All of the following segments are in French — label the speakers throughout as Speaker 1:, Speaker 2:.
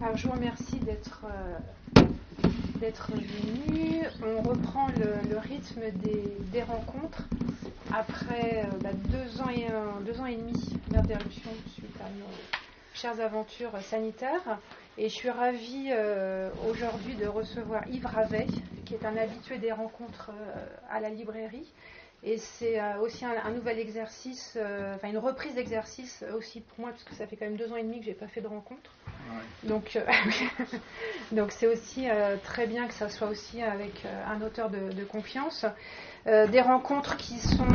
Speaker 1: Alors, je vous remercie d'être d'être venu. On reprend le, rythme des, rencontres après bah, deux, ans et, deux ans et demi d'interruption suite à nos chères aventures sanitaires. Et je suis ravie euh, aujourd'hui de recevoir Yves Ravet, qui est un habitué des rencontres euh, à la librairie. Et c'est euh, aussi un, nouvel exercice, enfin une reprise d'exercice aussi pour moi, parce que ça fait quand même deux ans et demi que je n'ai pas fait de rencontres. Donc, donc c'est aussi très bien que ça soit aussi avec un auteur de, de confiance. des rencontres qui sont,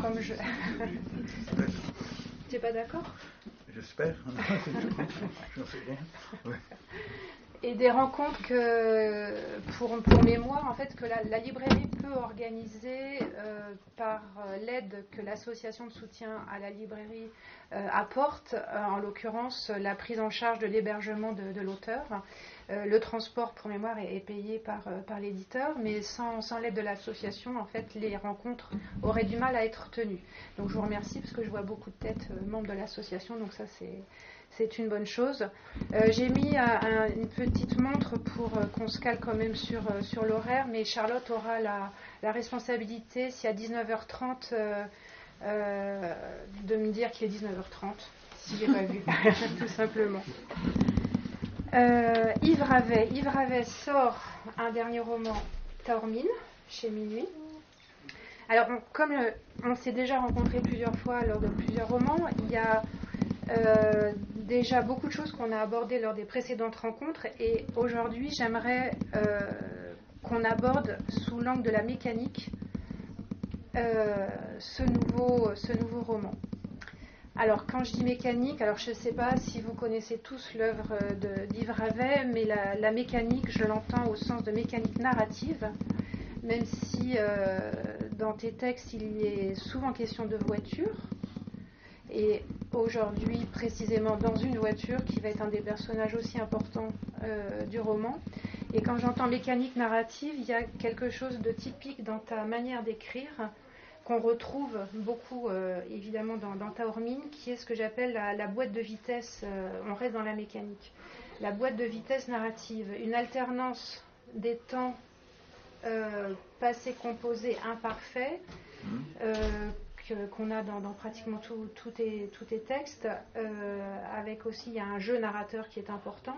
Speaker 1: comme je. tu n'es pas d'accord?
Speaker 2: J'espère.
Speaker 1: Et des rencontres que, pour, mémoire, en fait, que la, librairie peut organiser euh, par euh, l'aide que l'association de soutien à la librairie euh, apporte, en l'occurrence la prise en charge de l'hébergement de l'auteur. Le transport pour mémoire est, payé par, par l'éditeur, mais sans, l'aide de l'association, en fait, les rencontres auraient du mal à être tenues. Donc je vous remercie parce que je vois beaucoup de têtes membres de l'association, donc ça c'est une bonne chose. J'ai mis une petite montre pour qu'on se cale quand même sur, sur l'horaire, mais Charlotte aura la, la responsabilité, si à 19h30, de me dire qu'il est 19h30, si j'ai pas vu, tout simplement. Euh, Yves Ravet. Yves Ravet sort un dernier roman, Taormine, chez Minuit. Alors, comme euh, on s'est déjà rencontré plusieurs fois lors de plusieurs romans, il y a euh, déjà beaucoup de choses qu'on a abordées lors des précédentes rencontres et aujourd'hui, j'aimerais qu'on aborde sous l'angle de la mécanique ce, nouveau, ce nouveau roman. Alors, quand je dis mécanique, alors je ne sais pas si vous connaissez tous l'œuvre d'Yves Ravet, mais la, mécanique, je l'entends au sens de mécanique narrative, même si euh, dans tes textes, il y est souvent question de voiture. Et aujourd'hui, précisément dans une voiture, qui va être un des personnages aussi importants euh, du roman. Et quand j'entends mécanique narrative, il y a quelque chose de typique dans ta manière d'écrire qu'on retrouve beaucoup euh, évidemment dans, dans, Taormine, qui est ce que j'appelle la, boîte de vitesse, euh, on reste dans la mécanique, la boîte de vitesse narrative, une alternance des temps euh, passés, composés, qu'on a dans, pratiquement tous tes, textes, avec aussi un jeu narrateur qui est important.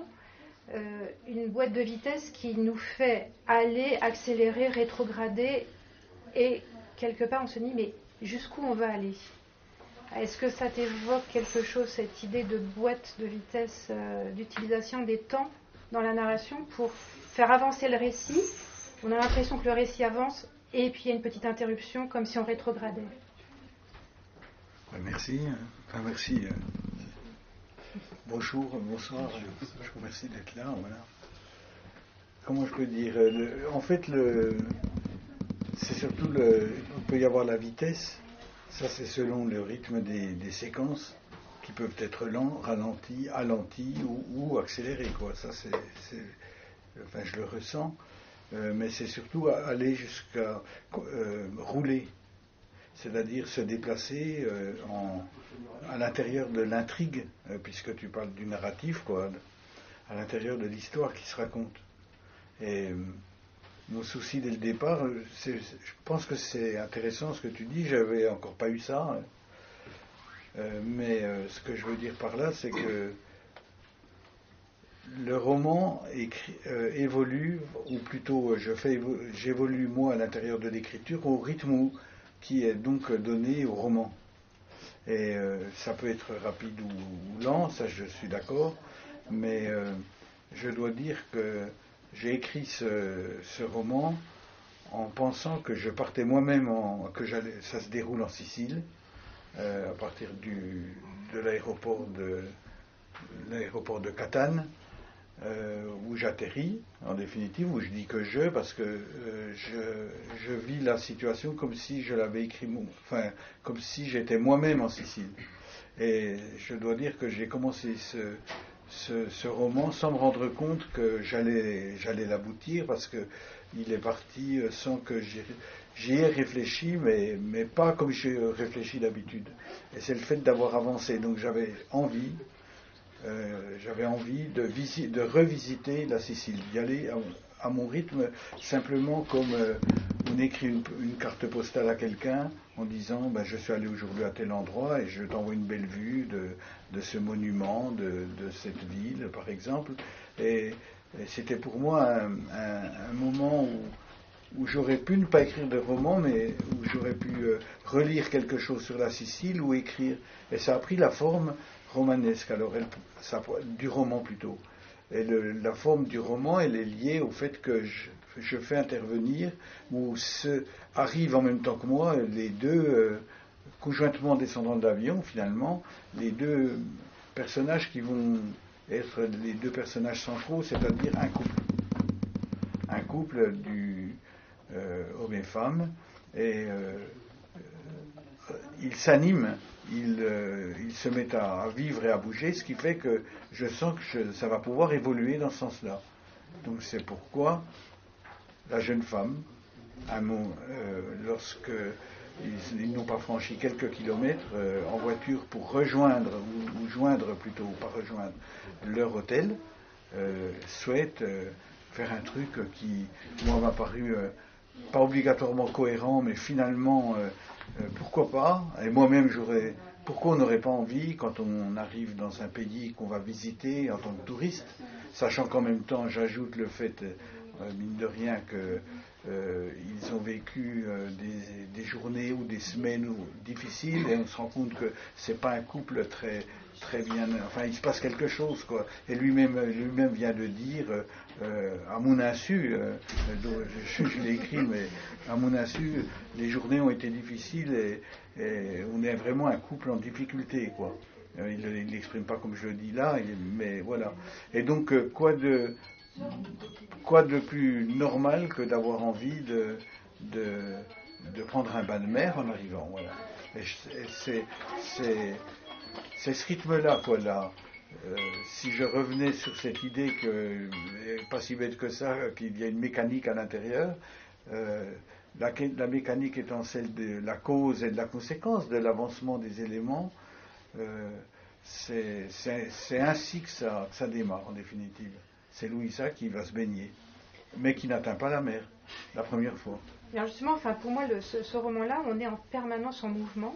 Speaker 1: une boîte de vitesse qui nous fait aller, accélérer, rétrograder et quelque part, on se dit, mais jusqu'où on va aller? Est-ce que ça t'évoque quelque chose, cette idée de boîte de vitesse, euh, d'utilisation des temps dans la narration pour faire avancer le récit? On a l'impression que le récit avance et puis il y a une petite interruption, comme si on rétrogradait.
Speaker 2: Merci. Enfin, merci. Euh. Bonjour, bonsoir. Je vous remercie d'être là. Voilà. Comment je peux dire euh, En fait, le, c'est surtout le. Il peut y avoir la vitesse, ça c'est selon le rythme des, séquences qui peuvent être lents, ralentis, alentis ou, accélérés. Quoi. Ça c'est, enfin, je le ressens, euh, mais c'est surtout aller jusqu'à euh, rouler, c'est-à-dire se déplacer euh, à l'intérieur de l'intrigue, puisque tu parles du narratif, quoi, à l'intérieur de l'histoire qui se raconte. Et mon souci dès le départ. Euh, je pense que c'est intéressant ce que tu dis. J'avais encore pas eu ça. Euh, mais euh, ce que je veux dire par là, c'est que le roman évolue, ou plutôt je fais j'évolue moi à l'intérieur de l'écriture au rythme qui est donc donné au roman. Et ça peut être rapide ou, lent, ça je suis d'accord, mais je dois dire que j'ai écrit ce, roman en pensant que je partais moi-même, que ça se déroule en Sicile, euh, à partir du, de l'aéroport de l'aéroport de Catane, euh, où j'atterris, en définitive, où je dis que je, parce que euh, je, vis la situation comme si je l'avais écrit, enfin, comme si j'étais moi-même en Sicile. Et je dois dire que j'ai commencé ce, roman sans me rendre compte que j'allais, j'allais l'aboutir parce que il est parti euh, sans que j'y ai réfléchi, mais, mais pas comme j'ai réfléchi d'habitude. Et c'est le fait d'avoir avancé. Donc j'avais envie j'avais envie de, de, revisiter la Sicile, d'y aller à, mon rythme, simplement comme on écrit une, carte postale à quelqu'un en disant ben, je suis allé aujourd'hui à tel endroit et je t'envoie une belle vue de, ce monument, de, cette ville par exemple. Et, c'était pour moi un, moment où, j'aurais pu ne pas écrire de roman, mais où j'aurais pu euh, relire quelque chose sur la Sicile ou écrire. Et ça a pris la forme romanesque, alors du roman plutôt. Et la forme du roman, elle est liée au fait que je, fais intervenir, ou arrivent en même temps que moi les deux, euh, conjointement descendants de l'avion, finalement, les deux personnages qui vont être les deux personnages centraux, c'est-à-dire un couple. Un couple du euh, homme et femme, et euh, ils s'animent, ils, se mettent à, vivre et à bouger, ce qui fait que je sens que ça va pouvoir évoluer dans ce sens-là. Donc c'est pourquoi la jeune femme, un mot, euh, lorsque ils, n'ont pas franchi quelques kilomètres euh, en voiture pour rejoindre, ou, joindre plutôt, pas rejoindre, leur hôtel, euh, souhaitent faire un truc qui, moi, m'a paru pas obligatoirement cohérent, mais finalement, pourquoi pas Et moi-même, j'aurais. Pourquoi on n'aurait pas envie, quand on arrive dans un pays qu'on va visiter en tant que touriste, sachant qu'en même temps, j'ajoute le fait euh, mine de rien qu'ils euh, ont vécu euh, des, journées ou des semaines difficiles et on se rend compte que c'est pas un couple très très bien enfin il se passe quelque chose quoi et lui-même lui-même vient de dire à mon insu je, l'ai écrit mais à mon insu les journées ont été difficiles et, on est vraiment un couple en difficulté quoi il ne l'exprime pas comme je le dis là, mais voilà. Et donc, quoi de, quoi de plus normal que d'avoir envie de, de, prendre un bain de mer en arrivant voilà. C'est ce rythme-là, quoi, là. Euh, si je revenais sur cette idée que, pas si bête que ça, qu'il y a une mécanique à l'intérieur, euh, la, mécanique étant celle de la cause et de la conséquence de l'avancement des éléments, euh, c'est ainsi que ça, que ça démarre en définitive c'est Louisa qui va se baigner, mais qui n'atteint pas la mer la première fois.
Speaker 1: Alors justement, enfin, pour moi, ce, roman-là, on est en permanence en mouvement.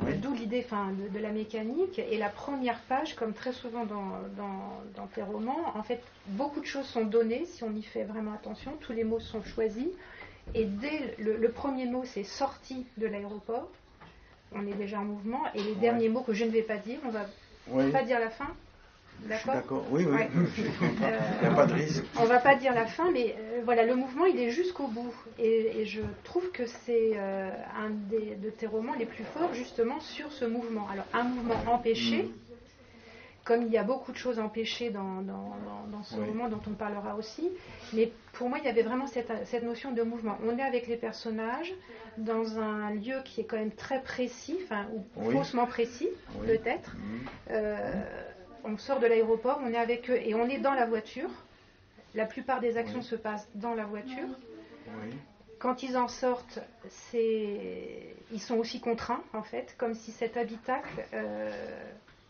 Speaker 1: D'où l'idée enfin, de, la mécanique. Et la première page, comme très souvent dans, dans, tes romans, en fait, beaucoup de choses sont données si on y fait vraiment attention. Tous les mots sont choisis. Et dès le, premier mot, c'est sorti de l'aéroport. On est déjà en mouvement. Et les derniers mots que je ne vais pas dire, on va pas dire la fin.
Speaker 2: D'accord Oui, oui. Il n'y a pas de risque.
Speaker 1: On ne va pas dire la fin, mais euh, voilà, le mouvement, il est jusqu'au bout. Et, je trouve que c'est euh, un des, de tes romans les plus forts, justement, sur ce mouvement. Alors, un mouvement empêché, mm. comme il y a beaucoup de choses empêchées dans, dans, ce roman, dont on parlera aussi. Mais pour moi, il y avait vraiment cette, cette, notion de mouvement. On est avec les personnages dans un lieu qui est quand même très précis, enfin, ou faussement précis, peut-être. Mm. Euh, on sort de l'aéroport, on est avec eux et on est dans la voiture. La plupart des actions se passent dans la voiture. Quand ils en sortent, ils sont aussi contraints, en fait, comme si cet habitacle, euh,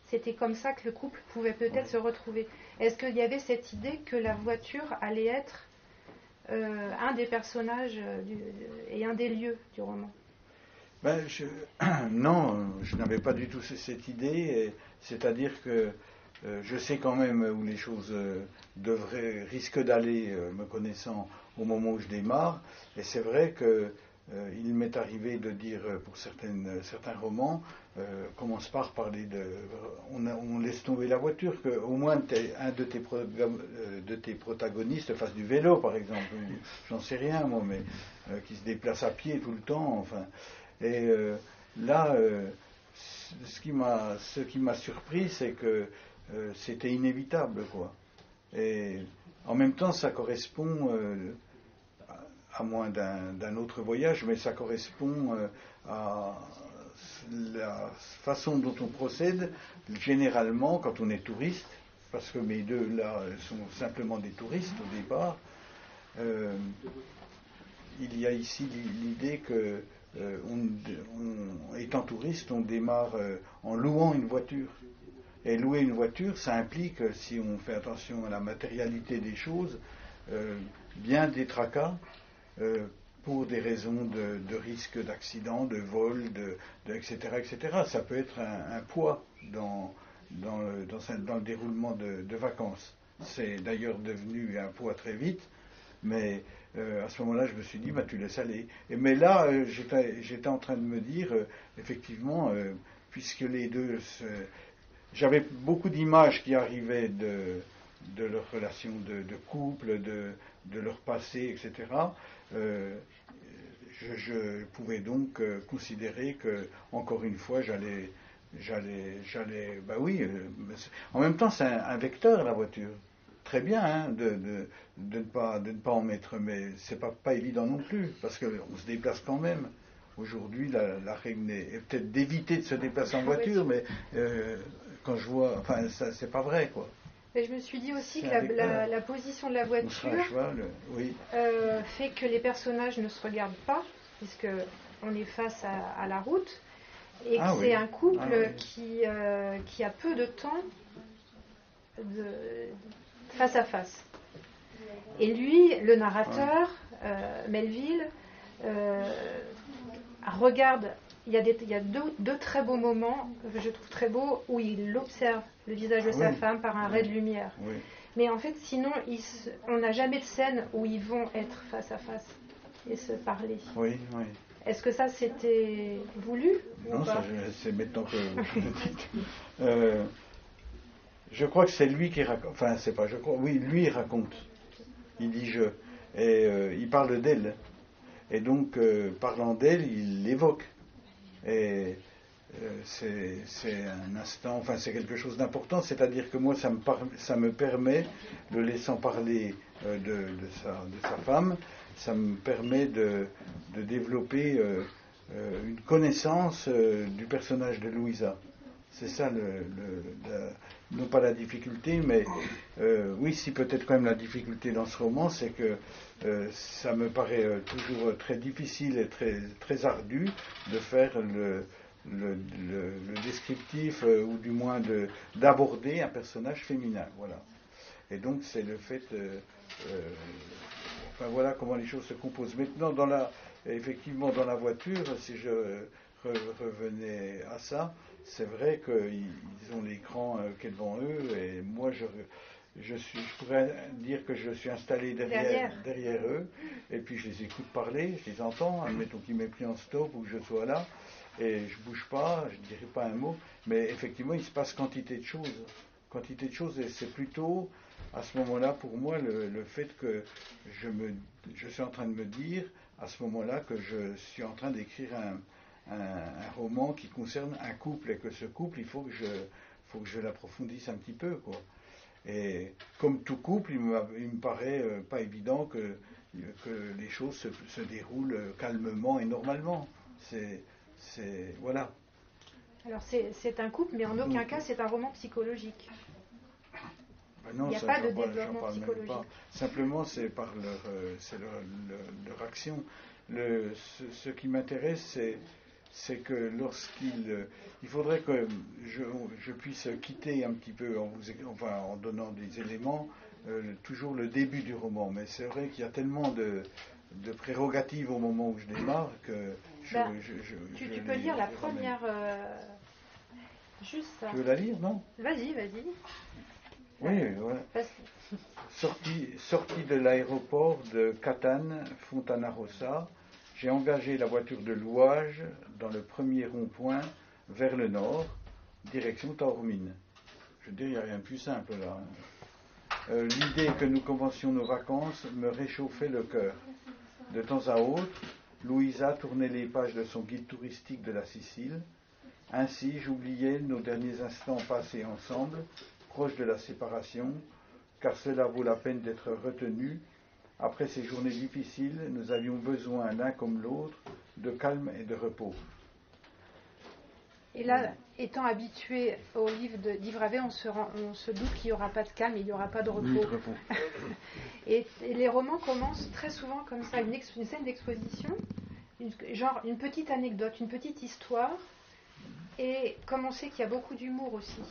Speaker 1: c'était comme ça que le couple pouvait peut-être se retrouver. Est-ce qu'il y avait cette idée que la voiture allait être euh, un des personnages et un des lieux du roman?
Speaker 2: Ben, Non, je n'avais pas du tout cette idée. C'est-à-dire que euh, je sais quand même où les choses euh, devraient, risquent d'aller, euh, me connaissant, au moment où je démarre. Et c'est vrai que il m'est arrivé de dire pour certains romans, commence par parler de. On, laisse tomber la voiture, qu'au moins un de tes, de tes protagonistes fasse du vélo, par exemple. J'en sais rien, moi, mais qui se déplace à pied tout le temps. Enfin. Et là, ce qui m'a surpris, c'est que euh, c'était inévitable, quoi. Et en même temps, ça correspond, euh, à moins d'un autre voyage, mais ça correspond euh, à la façon dont on procède généralement quand on est touriste, parce que mes deux là sont simplement des touristes au départ. il y a ici l'idée que, étant touriste, on démarre en louant une voiture. Et louer une voiture, ça implique, si on fait attention à la matérialité des choses, bien des tracas pour des raisons de, risque d'accident, de vol, de, etc., etc. Ça peut être un, poids dans, dans, le, dans, le déroulement de, vacances. C'est d'ailleurs devenu un poids très vite, mais euh, à ce moment-là, je me suis dit, bah, tu laisses aller. Et, mais là, euh, j'étais en train de me dire, euh, effectivement, puisque les deux. J'avais beaucoup d'images qui arrivaient de, de leur relation de, couple, de, de, leur passé, etc je, pouvais donc euh, considérer que, encore une fois, j'allais, j'allais, j'allais, bah oui. Euh, en même temps, c'est un, vecteur la voiture. Très bien hein, de, de, de, ne pas, de ne pas en mettre, mais c'est pas, pas évident non plus, parce qu'on se déplace quand même. Aujourd'hui, la, la, règle est, peut-être d'éviter de se déplacer en voiture, mais euh, quand je vois, enfin, ça, c'est pas vrai, quoi.
Speaker 1: Et je me suis dit aussi que la, la, position de la voiture fait que les personnages ne se regardent pas puisque on est face à, la route, et que ah c'est un couple ah qui, euh, qui a peu de temps de, face à face. Et lui, le narrateur, euh, Melville, euh, regarde, il y a, des, il y a deux, très beaux moments, que je trouve très beaux, où il observe le visage de sa femme par un ray de lumière. Mais en fait, sinon, on n'a jamais de scène où ils vont être face à face et se parler.
Speaker 2: Oui, oui.
Speaker 1: Est-ce que ça c'était voulu
Speaker 2: Non, c'est maintenant que vous le dites. Euh, je crois que c'est lui qui raconte. Enfin, c'est pas je crois. Oui, lui il raconte. Il dit je. Et euh, il parle d'elle. Et donc, euh, parlant d'elle, il l'évoque. Et c'est un instant, enfin c'est quelque chose d'important, c'est-à-dire que moi ça me, ça me permet, le laissant parler de, de, sa, de, sa, femme, ça me permet de, développer euh, euh, une connaissance euh, du personnage de Louisa. C'est ça, le, non pas la difficulté, mais oui, si peut-être quand même la difficulté dans ce roman, c'est que ça me paraît toujours très difficile et très, très ardu de faire le, le, descriptif, ou du moins d'aborder un personnage féminin. Voilà. Et donc c'est le fait Enfin, voilà comment les choses se composent. Maintenant, dans la, effectivement, dans la voiture, si je revenais à ça, c'est vrai qu'ils ont l'écran euh, qui est devant eux, et moi, je, je, suis, je pourrais dire que je suis installé derrière, derrière. eux, et puis je les écoute parler, je les entends, admettons qu'ils m'aient pris en stop ou que je sois là, et je bouge pas, je ne dirai pas un mot, mais effectivement, il se passe quantité de choses. Quantité de choses, et c'est plutôt à ce moment-là, pour moi, le, fait que je, me, je suis en train de me dire, à ce moment-là, que je suis en train d'écrire un, roman qui concerne un couple et que ce couple, il faut que je, faut que je l'approfondisse un petit peu, quoi. Et comme tout couple, il me, il me paraît euh, pas évident que, que les choses se, se déroulent calmement et normalement. C'est, c'est voilà.
Speaker 1: Alors c'est un couple, mais en aucun cas c'est un roman psychologique.
Speaker 2: Ah il n'y a pas de développement psychologique. Simplement, c'est par leur, euh, leur, action. Le, ce, qui m'intéresse, c'est que lorsqu'il euh, il faudrait que je, je, puisse quitter un petit peu en, vous, enfin, en donnant des éléments euh, toujours le début du roman. Mais c'est vrai qu'il y a tellement de, de, prérogatives au moment où je démarre que je,
Speaker 1: bah, tu, tu peux lire la première juste ça.
Speaker 2: tu veux la lire non?
Speaker 1: Vas-y vas-y.
Speaker 2: Oui, Sorti, sorti de l'aéroport de Catane, Fontana Rossa, j'ai engagé la voiture de louage dans le premier rond-point vers le nord, direction Taormine. Je veux dire, il n'y a rien de plus simple là. Euh, l'idée que nous commencions nos vacances me réchauffait le cœur. De temps à autre, Louisa tournait les pages de son guide touristique de la Sicile. Ainsi, j'oubliais nos derniers instants passés ensemble proche de la séparation, car cela vaut la peine d'être retenu. Après ces journées difficiles, nous avions besoin l'un comme l'autre de calme et de repos.
Speaker 1: Et là, étant habitué au livre d'Yves Ravet, on se, on se doute qu'il n'y aura pas de calme, il n'y aura pas de repos. et, les romans commencent très souvent comme ça, une, scène d'exposition, genre une petite anecdote, une petite histoire, Et comme on sait qu'il y a beaucoup d'humour aussi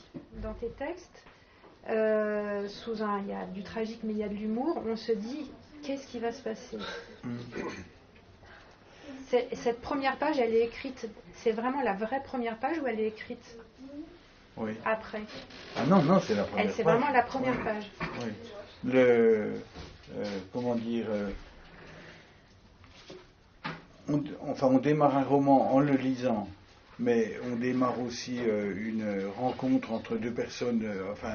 Speaker 1: dans tes textes, euh, sous un, il y a du tragique mais il y a de l'humour, on se dit qu'est-ce qui va se passer. Cette première page, elle est écrite, c'est vraiment la vraie première page ou elle est écrite
Speaker 2: oui.
Speaker 1: après
Speaker 2: Ah non, non, c'est la première
Speaker 1: page. C'est vraiment la première page.
Speaker 2: Oui. Le, euh, comment dire, euh, enfin, on démarre un roman en le lisant mais on démarre aussi euh, une rencontre entre deux personnes, euh, enfin,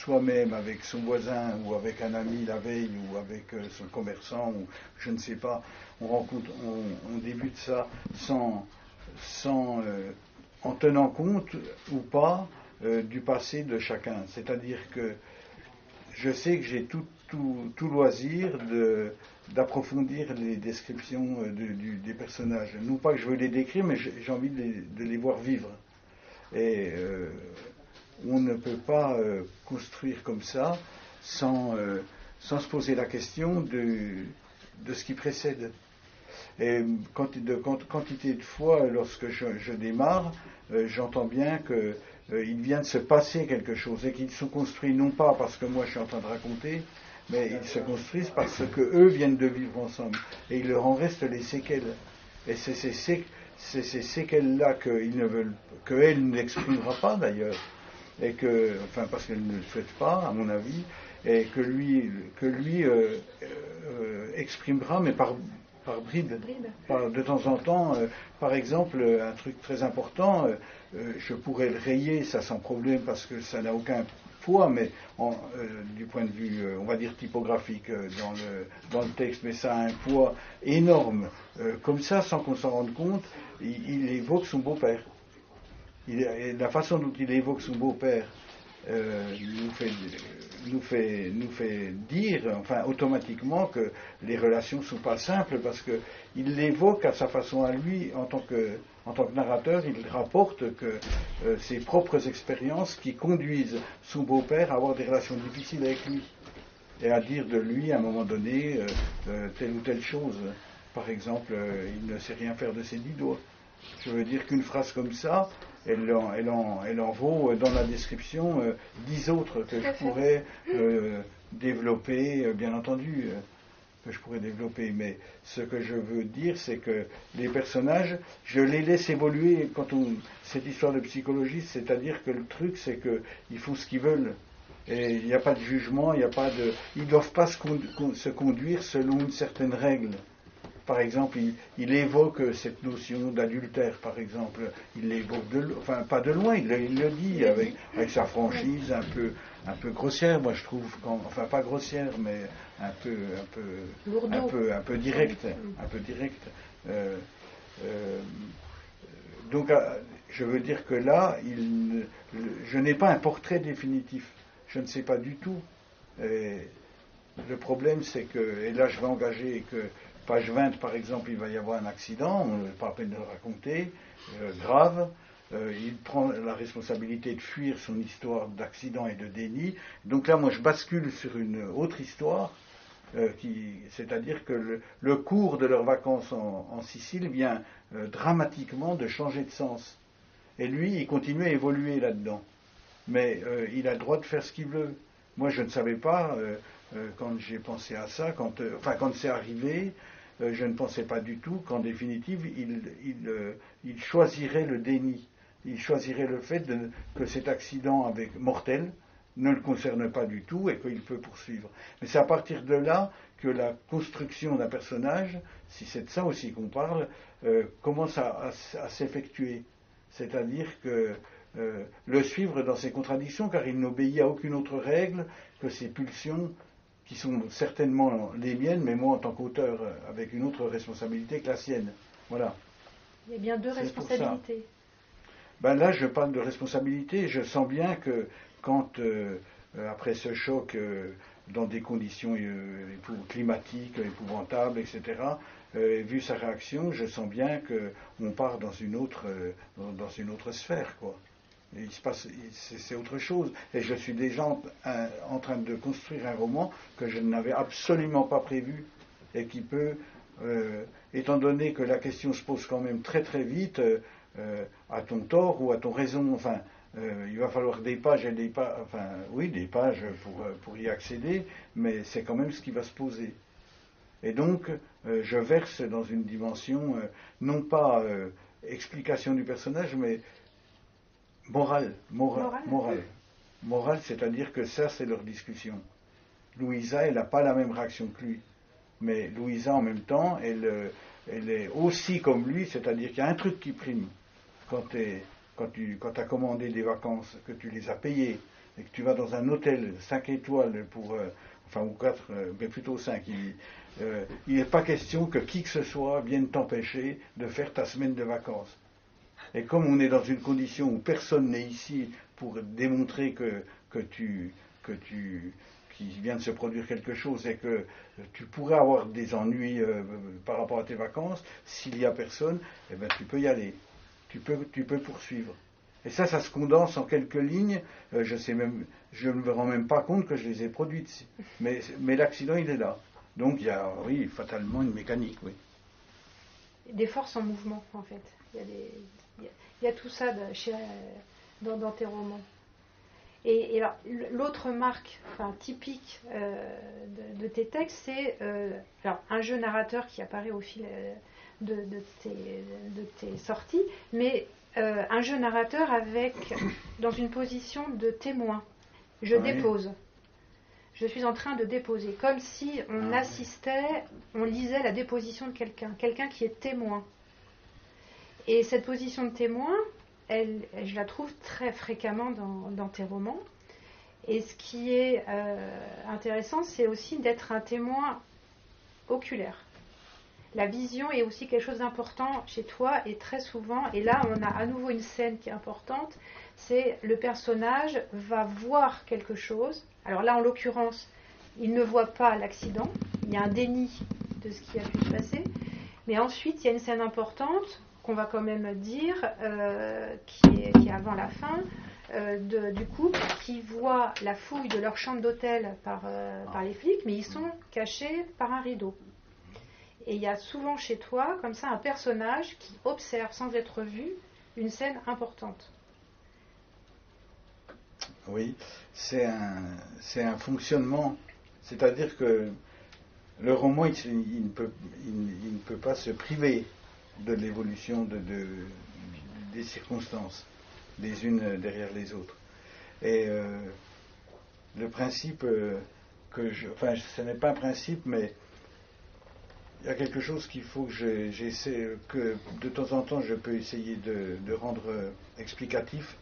Speaker 2: soi-même avec son voisin ou avec un ami la veille ou avec euh, son commerçant ou je ne sais pas. On rencontre, on, débute ça sans, sans en tenant compte ou pas du passé de chacun. C'est-à-dire que je sais que j'ai tout, tout, loisir d'approfondir les descriptions euh, des personnages. Non pas que je veux les décrire, mais j'ai envie de les, voir vivre. Euh, on ne peut pas euh, construire comme ça sans, sans se poser la question de, ce qui précède. Et de quantité de fois, lorsque je, démarre, j'entends bien qu'il vient de se passer quelque chose et qu'ils sont construits non pas parce que moi je suis en train de raconter, mais ils se construisent parce que eux viennent de vivre ensemble et il leur en reste les séquelles. Et c'est ces, séquelles-là qu'elle ne veulent, n'exprimera pas d'ailleurs, et que, enfin parce qu'elle ne le souhaite pas, à mon avis, et que lui, que lui euh, euh, exprimera, mais par, par bride, par, de temps en temps. Euh, par exemple, un truc très important, je pourrais le rayer, ça sans problème, parce que ça n'a aucun mais euh, du point de vue, on va dire, typographique dans, le, dans le texte, mais ça a un poids énorme. comme ça, sans qu'on s'en rende compte, il, évoque son beau-père. La façon dont il évoque son beau-père nous, fait, nous, fait, nous fait dire, enfin, automatiquement que les relations ne sont pas simples parce qu'il l'évoque à sa façon à lui en tant que narrateur, il rapporte que euh, ses propres expériences qui conduisent son beau-père à avoir des relations difficiles avec lui et à dire de lui à un moment donné euh, euh, telle ou telle chose. Par exemple, il ne sait rien faire de ses dix doigts. Je veux dire qu'une phrase comme ça, elle en, elle, elle en, vaut dans la description dix autres que je pourrais développer, bien entendu que je pourrais développer, mais ce que je veux dire, c'est que les personnages, je les laisse évoluer quand on. Cette histoire de psychologie, c'est-à-dire que le truc, c'est qu'ils font ce qu'ils veulent. Et il n'y a pas de jugement, il n'y a pas de. Ils ne doivent pas se conduire selon une certaine règle. Par exemple, il, évoque cette notion d'adultère, par exemple. Il l'évoque de, enfin pas de loin, il, le dit avec, avec sa franchise un peu, un peu grossière, moi je trouve, enfin pas grossière, mais un peu, un peu, un peu, un peu direct, un peu direct. Euh, euh, donc, euh, je veux dire que là, il, je n'ai pas un portrait définitif. Je ne sais pas du tout. le problème, c'est que, et là, je vais engager que page 20, par exemple, il va y avoir un accident, pas à peine de le raconter, grave. il prend la responsabilité de fuir son histoire d'accident et de déni. Donc là, moi, je bascule sur une autre histoire euh, c'est-à-dire que le, cours de leurs vacances en, Sicile vient euh, dramatiquement de changer de sens. Et lui, il continue à évoluer là-dedans. Mais euh, il a le droit de faire ce qu'il veut. Moi, je ne savais pas, quand j'ai pensé à ça, quand, enfin, quand c'est arrivé, je ne pensais pas du tout qu'en définitive, il, choisirait le déni. Il choisirait le fait que cet accident avec mortel, ne le concerne pas du tout et qu'il peut poursuivre. Mais c'est à partir de là que la construction d'un personnage, si c'est de ça aussi qu'on parle, euh, commence à, s'effectuer. C'est-à-dire que euh, le suivre dans ses contradictions, car il n'obéit à aucune autre règle que ses pulsions, qui sont certainement les miennes, mais moi en tant qu'auteur, euh, avec une autre responsabilité que la sienne. Voilà.
Speaker 1: Il y a bien deux responsabilités.
Speaker 2: Ben là, je parle de responsabilité. Je sens bien que quand, euh, euh, après ce choc, euh, dans des conditions climatiques épouvantables, etc., vu sa réaction, je sens bien qu'on part dans une autre, dans une autre sphère, quoi. C'est autre chose. Et je suis déjà en, train de construire un roman que je n'avais absolument pas prévu et qui peut, étant donné que la question se pose quand même très très vite, à ton tort ou à ton raison. Enfin, il va falloir des pages et des pages, enfin, oui, des pages pour, pour y accéder, mais c'est quand même ce qui va se poser. Et donc, je verse dans une dimension, non pas explication du personnage, mais morale, morale, morale. Morale, c'est-à-dire que ça, c'est leur discussion. Louisa, elle n'a pas la même réaction que lui. Mais Louisa, en même temps, elle, elle est aussi comme lui, c'est-à-dire qu'il y a un truc qui prime. Quand, quand tu quand as commandé des vacances, que tu les as payées, et que tu vas dans un hôtel 5 étoiles pour, euh, enfin, ou 4, euh, mais plutôt 5, euh, il n'est pas question que qui que ce soit vienne t'empêcher de faire ta semaine de vacances. Et comme on est dans une condition où personne n'est ici pour démontrer que, que tu, que tu, qu'il vient de se produire quelque chose et que tu pourrais avoir des ennuis euh, par rapport à tes vacances, s'il n'y a personne, eh ben, tu peux y aller. Tu peux, tu peux poursuivre. Et ça, ça se condense en quelques lignes. Euh, je sais même, je ne me rends même pas compte que je les ai produites. Mais, mais l'accident, il est là. Donc il y a, oui, fatalement une mécanique, oui.
Speaker 1: Des forces en mouvement, en fait. Il y a, des, il y a, tout ça chez, dans, dans, tes romans. Et, alors, l'autre marque enfin, typique euh, de, tes textes, c'est euh, un jeu narrateur qui apparaît au fil euh, de, de, tes, de tes, sorties, mais un jeu narrateur avec, dans une position de témoin. Je dépose je suis en train de déposer, comme si on ah assistait, on lisait la déposition de quelqu'un, quelqu'un qui est témoin. Et cette position de témoin, je la trouve très fréquemment dans, tes romans. Et ce qui est euh, intéressant, c'est aussi d'être un témoin oculaire. La vision est aussi quelque chose d'important chez toi et très souvent, et là on a à nouveau une scène qui est importante, c'est le personnage va voir quelque chose. Alors là, en l'occurrence, il ne voit pas l'accident, il y a un déni de ce qui a pu se passer. Mais ensuite, il y a une scène importante qu'on va quand même dire, euh, qui, est, avant la fin, euh, du couple qui voit la fouille de leur chambre d'hôtel par, euh, par les flics, mais ils sont cachés par un rideau. Et il y a souvent chez toi, comme ça, un personnage qui observe sans être vu une scène importante.
Speaker 2: Oui, c'est un, c'est un fonctionnement, c'est-à-dire que le roman, il, ne peut, pas se priver de l'évolution de, des circonstances, les unes derrière les autres. Et euh, le principe euh, que je, enfin, ce n'est pas un principe, mais il y a quelque chose qu'il faut que j'essaie, que de temps en temps je peux essayer de, rendre explicatif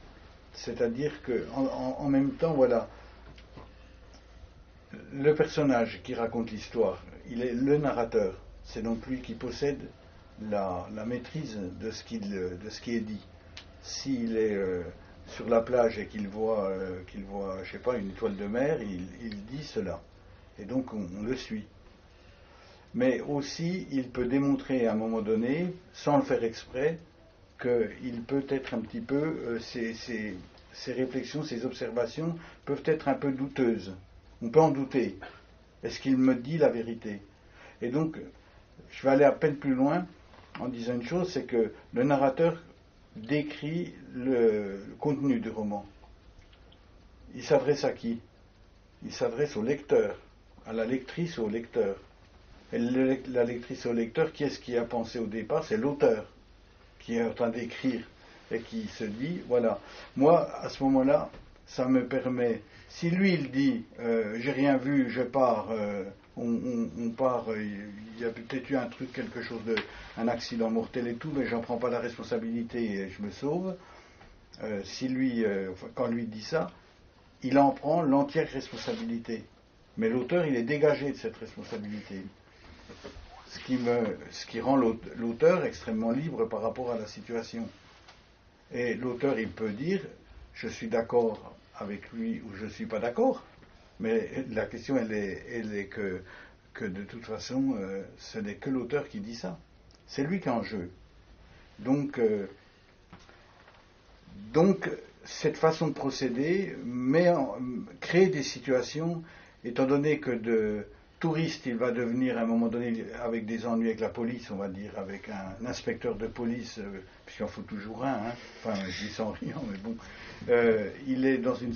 Speaker 2: c'est-à-dire que en, même temps, voilà, le personnage qui raconte l'histoire, il est le narrateur. C'est donc lui qui possède la, maîtrise de ce, de ce qui est dit. S'il est euh, sur la plage et qu'il voit, euh, qu'il voit, je sais pas, une étoile de mer, il, dit cela. Et donc on, le suit. Mais aussi, il peut démontrer à un moment donné, sans le faire exprès, qu'il peut être un petit peu, euh, réflexions, ces observations peuvent être un peu douteuses. On peut en douter. Est-ce qu'il me dit la vérité? Et donc, je vais aller à peine plus loin en disant une chose, c'est que le narrateur décrit le contenu du roman. Il s'adresse à qui? Il s'adresse au lecteur, à la lectrice ou au lecteur. Et la lectrice au lecteur, qui est-ce qui a pensé au départ? C'est l'auteur qui est en train d'écrire et qui se dit, voilà, moi, à ce moment-là, ça me permet, si lui, il dit, euh, j'ai rien vu, je pars, euh, on, part, euh, il y a peut-être eu un truc, quelque chose de, un accident mortel et tout, mais j'en prends pas la responsabilité et je me sauve. si lui, quand lui dit ça, il en prend l'entière responsabilité. Mais l'auteur, il est dégagé de cette responsabilité ce qui, ce qui rend l'auteur extrêmement libre par rapport à la situation. Et l'auteur, il peut dire, je suis d'accord avec lui ou je ne suis pas d'accord, mais la question, elle est, elle est que, que de toute façon, euh, ce n'est que l'auteur qui dit ça. C'est lui qui est en jeu. Donc, euh, donc cette façon de procéder met crée des situations, étant donné que de, touriste, il va devenir à un moment donné, avec des ennuis avec la police, on va dire, avec un, inspecteur de police, euh, puisqu'il en faut toujours un, hein. enfin je dis sans rien, mais bon, euh, il est dans une.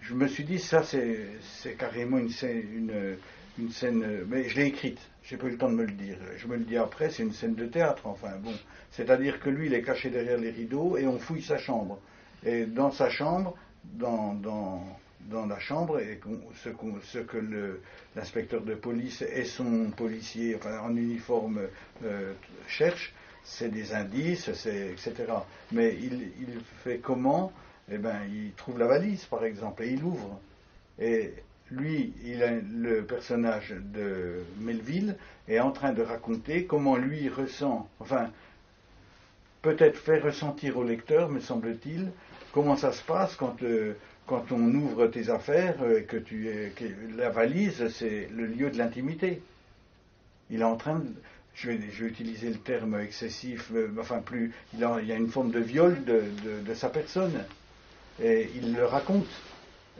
Speaker 2: Je me suis dit, ça c'est carrément une scène, mais je l'ai écrite, j'ai pas eu le temps de me le dire. Je me le dis après, c'est une scène de théâtre, enfin bon. C'est-à-dire que lui, il est caché derrière les rideaux et on fouille sa chambre. Et dans sa chambre, dans, dans dans la chambre et ce, que l'inspecteur de police et son policier en uniforme euh, cherchent, c'est des indices, etc. Mais il, il, fait comment Eh bien, il trouve la valise, par exemple, et il ouvre. Et lui, il a, le personnage de Melville est en train de raconter comment lui ressent, enfin, peut-être faire ressentir au lecteur, me semble-t-il, comment ça se passe quand euh, on ouvre tes affaires, euh, que tu la valise, c'est le lieu de l'intimité. Il est en train de, je vais, utiliser le terme excessif, euh, enfin plus, il, y a une forme de viol de, sa personne. Et il le raconte.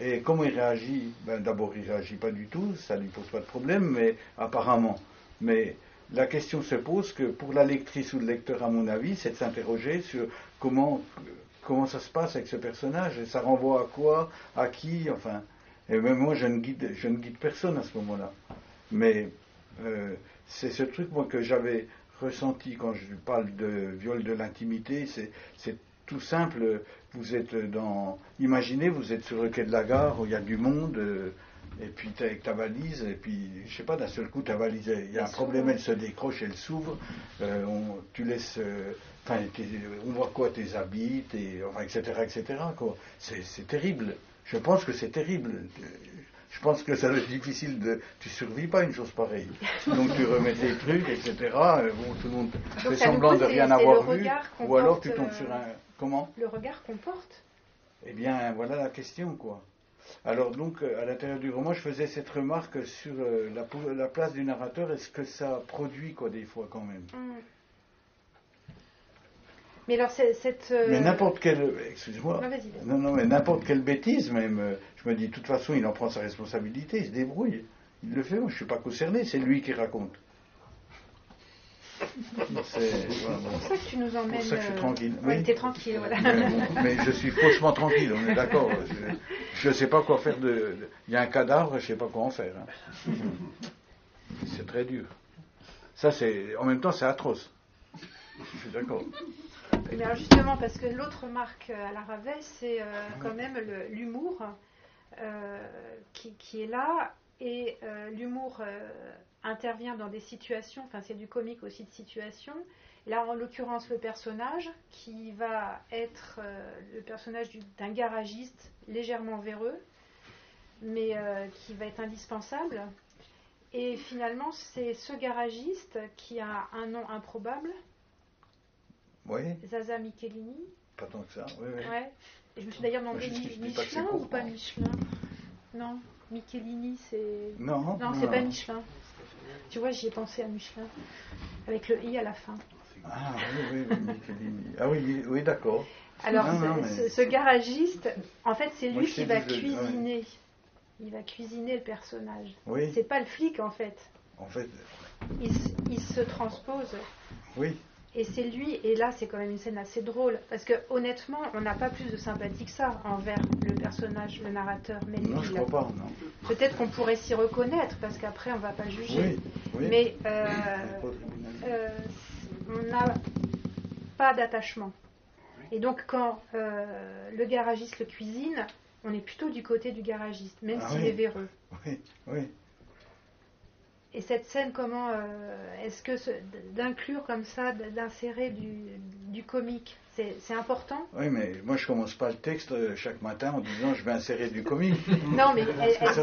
Speaker 2: Et comment il réagit? Ben, D'abord, il réagit pas du tout, ça lui pose pas de problème, mais apparemment. Mais la question se pose que pour la lectrice ou le lecteur, à mon avis, c'est de s'interroger sur comment comment ça se passe avec ce personnage et ça renvoie à quoi, à qui, enfin. Et même moi, je ne guide, je ne guide personne à ce moment-là. Mais euh, c'est ce truc moi que j'avais ressenti quand je parle de viol de l'intimité. C'est tout simple. Vous êtes dans, imaginez, vous êtes sur le quai de la gare où il y a du monde. Euh, et puis tu avec ta valise, et puis je sais pas, d'un seul coup ta valise, il y a un problème, elle se décroche, elle s'ouvre, euh, tu laisses Enfin, on voit quoi Tes habits, enfin, etc., etc. C'est terrible. Je pense que c'est terrible. Je pense que ça doit être difficile de. Tu survis pas une chose pareille. Donc tu remets tes trucs, etc. Bon, tout le monde fait semblant de rien avoir vu. Ou alors tu tombes sur un. Comment
Speaker 1: Le regard qu'on porte.
Speaker 2: Eh bien, voilà la question, quoi. Alors donc, à l'intérieur du roman, je faisais cette remarque sur euh, la, place du narrateur. Est-ce que ça produit, quoi, des fois, quand même mm.
Speaker 1: Mais alors, cette. Euh,
Speaker 2: mais n'importe quelle. Excuse-moi. Non, non, mais n'importe quelle bêtise, même. Euh, je me dis, de toute façon, il en prend sa responsabilité, il se débrouille. Il le fait, moi, je ne suis pas concerné, c'est lui qui raconte.
Speaker 1: C'est pour ça que tu nous emmènes.
Speaker 2: C'est pour ça que je suis tranquille.
Speaker 1: Euh, oui, tranquille, voilà.
Speaker 2: Mais, je suis faussement tranquille, on est d'accord. Je ne sais pas quoi faire de. Il y a un cadavre, je ne sais pas quoi en faire. Hein. C'est très dur. Ça, c'est. En même temps, c'est atroce. Je suis d'accord.
Speaker 1: Mais alors justement, parce que l'autre marque à la Ravet, c'est euh, quand même l'humour euh, qui, est là. Et euh, l'humour intervient dans des situations, enfin c'est du comique aussi de situation. Là, en l'occurrence, le personnage qui va être le personnage d'un garagiste légèrement véreux, mais qui va être indispensable. Et finalement, c'est ce garagiste qui a un nom improbable,
Speaker 2: oui.
Speaker 1: Zaza Michelini.
Speaker 2: Pas tant que ça, oui, oui.
Speaker 1: Ouais. Et je me suis d'ailleurs demandé Michelin ou pas Michelin? Non, Michelini c'est.
Speaker 2: Non,
Speaker 1: non, c'est pas Michelin. Tu vois, j'y ai pensé à Michelin, avec le i à la fin.
Speaker 2: Ah oui, oui. Ah oui, oui, d'accord.
Speaker 1: Alors, ce, garagiste, en fait, c'est lui qui va cuisiner. Il va cuisiner le personnage.
Speaker 2: Oui.
Speaker 1: C'est pas le flic, en fait.
Speaker 2: En fait.
Speaker 1: Il, il se transpose.
Speaker 2: Oui.
Speaker 1: Et c'est lui, et là c'est quand même une scène assez drôle, parce que honnêtement, on n'a pas plus de sympathie que ça envers le personnage, le narrateur.
Speaker 2: Mais non, je crois pas, non.
Speaker 1: Peut-être qu'on pourrait s'y reconnaître, parce qu'après on va pas juger. Oui, Mais euh, euh, on n'a pas d'attachement. Et donc quand euh, le garagiste le cuisine, on est plutôt du côté du garagiste, même ah s'il est véreux.
Speaker 2: Oui, oui.
Speaker 1: Et cette scène, comment euh, est-ce que d'inclure comme ça, d'insérer du, du, comique, c'est important?
Speaker 2: Oui, mais moi je commence pas le texte euh, chaque matin en disant je vais insérer du comique.
Speaker 1: non, mais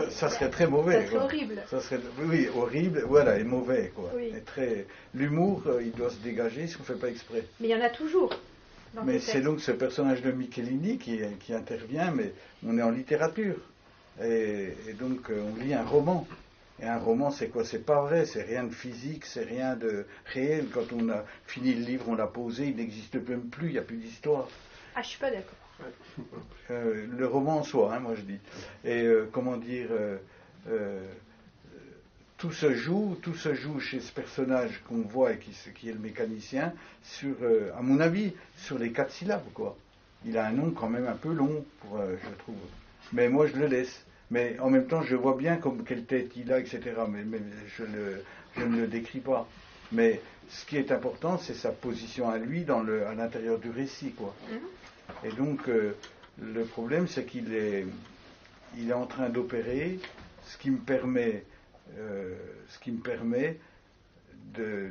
Speaker 2: ça, serait très mauvais.
Speaker 1: Ça serait horrible.
Speaker 2: Ça serait, oui, horrible, voilà, et mauvais quoi. très, l'humour, euh, il doit se dégager si on ne fait pas exprès.
Speaker 1: Mais il y en a toujours.
Speaker 2: mais c'est donc ce personnage de Michelini qui, qui intervient, mais on est en littérature. Et, et donc on lit un roman. Et un roman, c'est quoi? C'est pas vrai, c'est rien de physique, c'est rien de réel. Quand on a fini le livre, on l'a posé, il n'existe même plus, il n'y a plus d'histoire.
Speaker 1: Ah, je suis pas d'accord.
Speaker 2: Euh, le roman en soi, hein, moi je dis. Et euh, comment dire, euh, tout se joue, tout se joue chez ce personnage qu'on voit et qui, qui, est le mécanicien, sur, à mon avis, sur les quatre syllabes, quoi. Il a un nom quand même un peu long, pour, je trouve. Mais moi, je le laisse. Mais en même temps, je vois bien comme quelle tête il a, etc. Mais, je, ne le décris pas. Mais ce qui est important, c'est sa position à lui dans le, à l'intérieur du récit, quoi. Mm-hmm. Et donc, euh, le problème, c'est qu'il est, il est en train d'opérer, ce qui me permet euh, ce qui me permet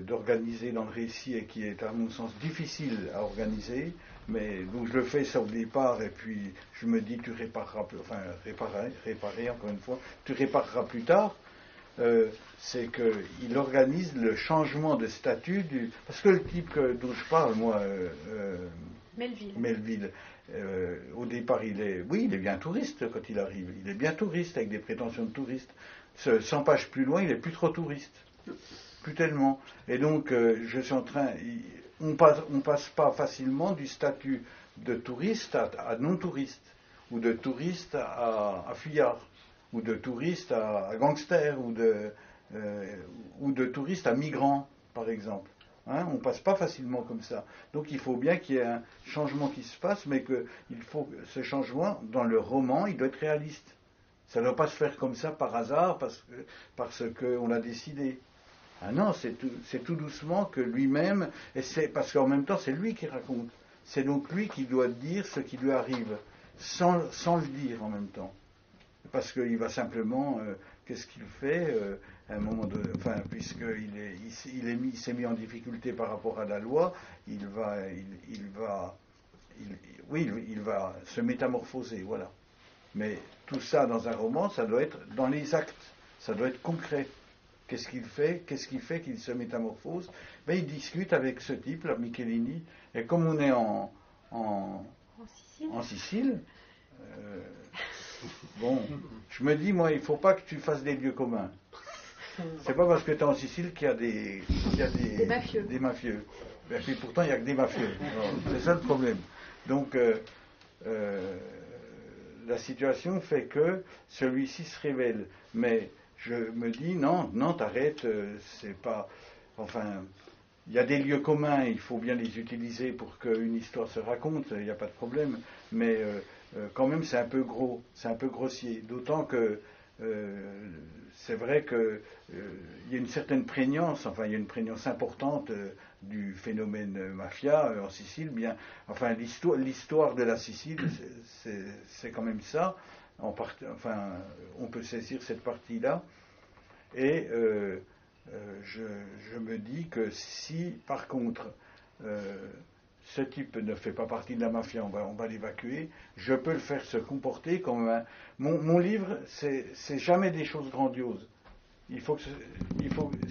Speaker 2: d'organiser dans le récit et qui est à mon sens difficile à organiser, mais donc je le fais ça au départ et puis je me dis tu répareras, enfin réparer, réparer encore une fois, tu répareras plus tard. Euh, c'est qu'il organise le changement de statut du. Parce que le type dont je parle, moi, euh,
Speaker 1: Melville,
Speaker 2: Melville au départ, il est. Oui, il est bien touriste quand il arrive. Il est bien touriste avec des prétentions de touriste. 100 pages plus loin, il n'est plus trop touriste. Plus tellement. Et donc, euh, je suis en train. On passe, on passe pas facilement du statut de touriste à, non-touriste, ou de touriste à, fuyard, ou de touriste à, gangster, ou de, euh, ou de touriste à migrant, par exemple. Hein, on ne passe pas facilement comme ça. Donc il faut bien qu'il y ait un changement qui se passe, mais que il faut ce changement, dans le roman, il doit être réaliste. Ça ne doit pas se faire comme ça par hasard parce parce qu'on l'a décidé. Ah non, c'est tout, doucement que lui-même, et c'est parce qu'en même temps c'est lui qui raconte. C'est donc lui qui doit dire ce qui lui arrive, sans, le dire en même temps. Parce qu'il va simplement, euh, qu'est-ce qu'il fait euh, un moment de, enfin, puisqu'il est, il, s'est mis en difficulté par rapport à la loi, il va, il, va, oui, il va se métamorphoser, voilà. Mais tout ça dans un roman, ça doit être dans les actes, ça doit être concret. Qu'est-ce qu'il fait? Qu'est-ce qui fait qu'il se métamorphose? Ben, Il discute avec ce type, là, Michelini, et comme on est en, en, Sicile, euh, bon, je me dis, moi, il ne faut pas que tu fasses des lieux communs. C'est pas parce que tu es en Sicile qu'il y a des,
Speaker 1: y a des, mafieux.
Speaker 2: Des mafieux. Ben, pourtant, il n'y a que des mafieux. C'est ça le problème. Donc, euh, euh, la situation fait que celui-ci se révèle. Mais je me dis, non, non, t'arrêtes, euh, c'est pas. Enfin, il y a des lieux communs, il faut bien les utiliser pour qu'une histoire se raconte, il n'y a pas de problème. Mais euh, euh, quand même, c'est un peu gros, c'est un peu grossier. D'autant que c'est vrai qu'il y a une certaine prégnance, enfin, il y a une prégnance importante du phénomène mafia en Sicile, bien, enfin l'histoire de la Sicile, c'est quand même ça. En enfin, on peut saisir cette partie-là. Et euh, euh, je, me dis que si, par contre, ce type ne fait pas partie de la mafia, on va, on va l'évacuer, je peux le faire se comporter comme un... Mon, mon livre, c'est jamais des choses grandioses. Il faut que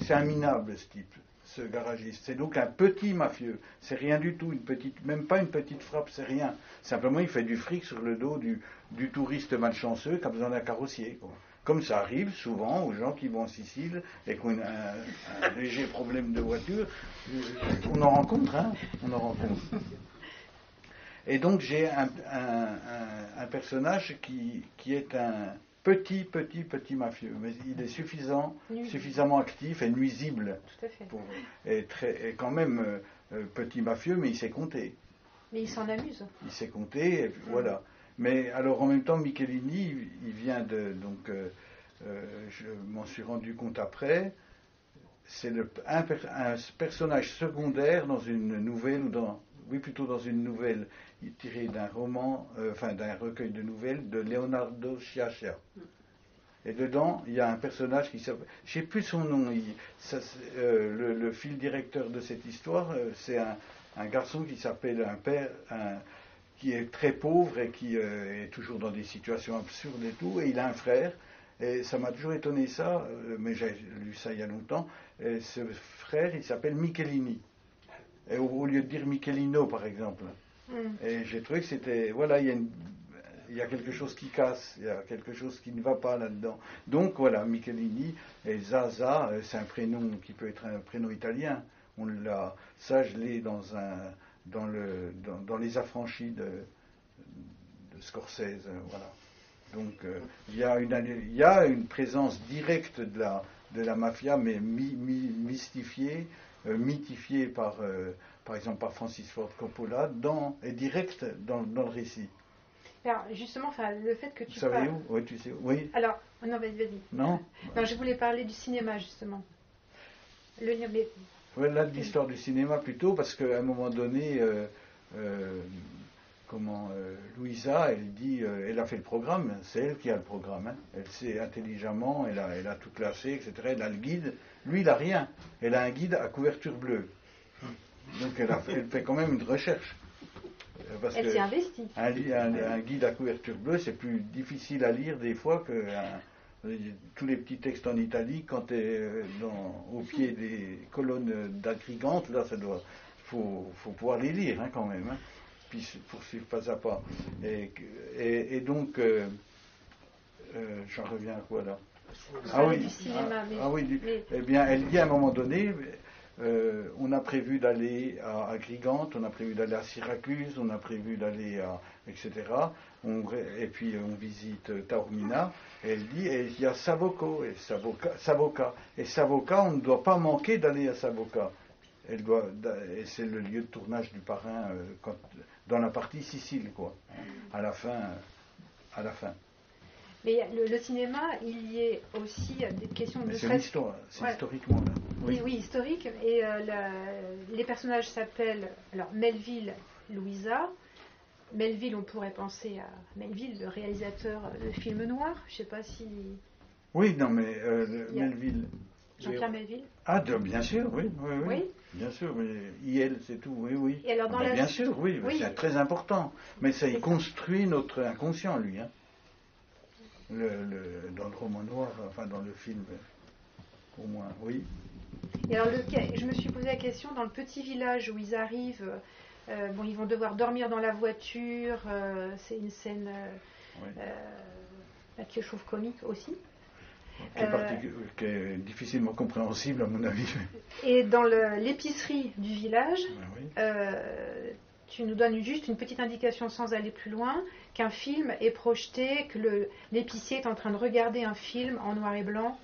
Speaker 2: c'est un minable ce type ce garagiste. C'est donc un petit mafieux. C'est rien du tout, une petite, même pas une petite frappe, c'est rien. Simplement, il fait du fric sur le dos du, du touriste malchanceux qui a besoin d'un carrossier. Comme ça arrive souvent aux gens qui vont en Sicile et qui ont un, léger problème de voiture. On en rencontre, hein On en rencontre. Et donc j'ai un, un, personnage qui, qui est un, petit, petit, petit mafieux, mais il est suffisant, suffisamment actif et nuisible.
Speaker 1: Tout à fait.
Speaker 2: Pour, et, très, quand même euh, euh, petit mafieux, mais il sait compter.
Speaker 1: Mais il s'en amuse.
Speaker 2: Il sait compter, voilà. Mais alors en même temps, Michelini, il vient de. Donc, euh, je m'en suis rendu compte après, c'est un, un, personnage secondaire dans une nouvelle, ou dans, oui, plutôt dans une nouvelle tiré d'un roman, euh, enfin d'un recueil de nouvelles de Leonardo Sciascia. Et dedans, il y a un personnage qui s'appelle, je sais plus son nom, euh, le, fil directeur de cette histoire, euh, c'est un, garçon qui s'appelle un père, qui est très pauvre et qui est toujours dans des situations absurdes et tout, et il a un frère, et ça m'a toujours étonné ça, mais j'ai lu ça il y a longtemps, et ce frère, il s'appelle Michelini. Au, lieu de dire Michelino, par exemple, Mm. Et j'ai trouvé que c'était. Voilà, il y, a quelque chose qui casse, il y a quelque chose qui ne va pas là-dedans. Donc voilà, Michelini et Zaza, euh, c'est un prénom qui peut être un prénom italien. On l'a, ça je l'ai dans un, dans le, dans, les affranchis de, Scorsese, voilà. Donc euh, il, y a une, il y a une présence directe de la, de la mafia, mais mystifié, mythifié par, par exemple par Francis Ford Coppola, dans, et direct dans, dans le récit.
Speaker 1: Alors, justement, enfin, le fait que tu.
Speaker 2: Vous savez où? Oui, tu sais. Oui.
Speaker 1: Alors, non, vas-y, vas-y.
Speaker 2: Non
Speaker 1: Non, je voulais parler du cinéma, justement. Le, mais...
Speaker 2: ouais, là, de l'histoire du cinéma plutôt, parce qu'à un moment donné, euh, euh, comment, euh, Louisa, elle dit, elle a fait le programme, c'est elle qui a le programme. Hein. Elle sait intelligemment, elle a, elle a tout classé, etc. Elle a le guide. Lui, il n'a rien. Elle a un guide à couverture bleue. Donc, elle, a elle fait quand même une recherche.
Speaker 1: Elle s'y investit.
Speaker 2: Un, guide à couverture bleue, c'est plus difficile à lire des fois que tous les petits textes en italique quand tu es au pied des colonnes d'agrigantes, là, ça doit, faut, faut pouvoir les lire hein, quand même, hein, puis poursuivre pas à pas. Et, et, donc, euh, euh, j'en reviens à quoi là?
Speaker 1: Ah oui, ah,
Speaker 2: ah, oui, eh bien, elle dit à un moment donné, euh, on a prévu d'aller à, Agrigante, on a prévu d'aller à Syracuse, on a prévu d'aller à. etc. et puis on visite Taormina, et elle dit et il y a Savoco et Savoca. Et Savoca, on ne doit pas manquer d'aller à Savoca. Elle doit, et c'est le lieu de tournage du parrain euh, dans la partie Sicile, quoi. À la fin. À la fin.
Speaker 1: Mais le, cinéma, il y a aussi des questions de.
Speaker 2: C'est l'histoire, c'est historiquement là.
Speaker 1: Oui. oui, historique. Et euh, les personnages s'appellent alors Melville, Louisa. Melville, on pourrait penser à Melville, le réalisateur de films noirs. Je ne sais pas si.
Speaker 2: Oui, non, mais euh, Melville.
Speaker 1: Jean-Pierre Melville
Speaker 2: Ah, bien sûr, oui, oui, oui. Bien sûr, mais IL, c'est tout, oui, oui. Et alors dans ben, Bien sûr, oui, c'est très important. Mais ça, il construit notre inconscient, lui. Hein. Le, le, dans le roman noir, enfin dans le film, au moins, oui.
Speaker 1: Et alors, je me suis posé la question, dans le petit village où ils arrivent, euh, bon, ils vont devoir dormir dans la voiture, euh, c'est une scène euh, que je trouve comique aussi.
Speaker 2: Qui est, difficilement compréhensible à mon avis.
Speaker 1: Et dans l'épicerie du village, tu nous donnes juste une petite indication sans aller plus loin, qu'un film est projeté, que l'épicier est en train de regarder un film en noir et blanc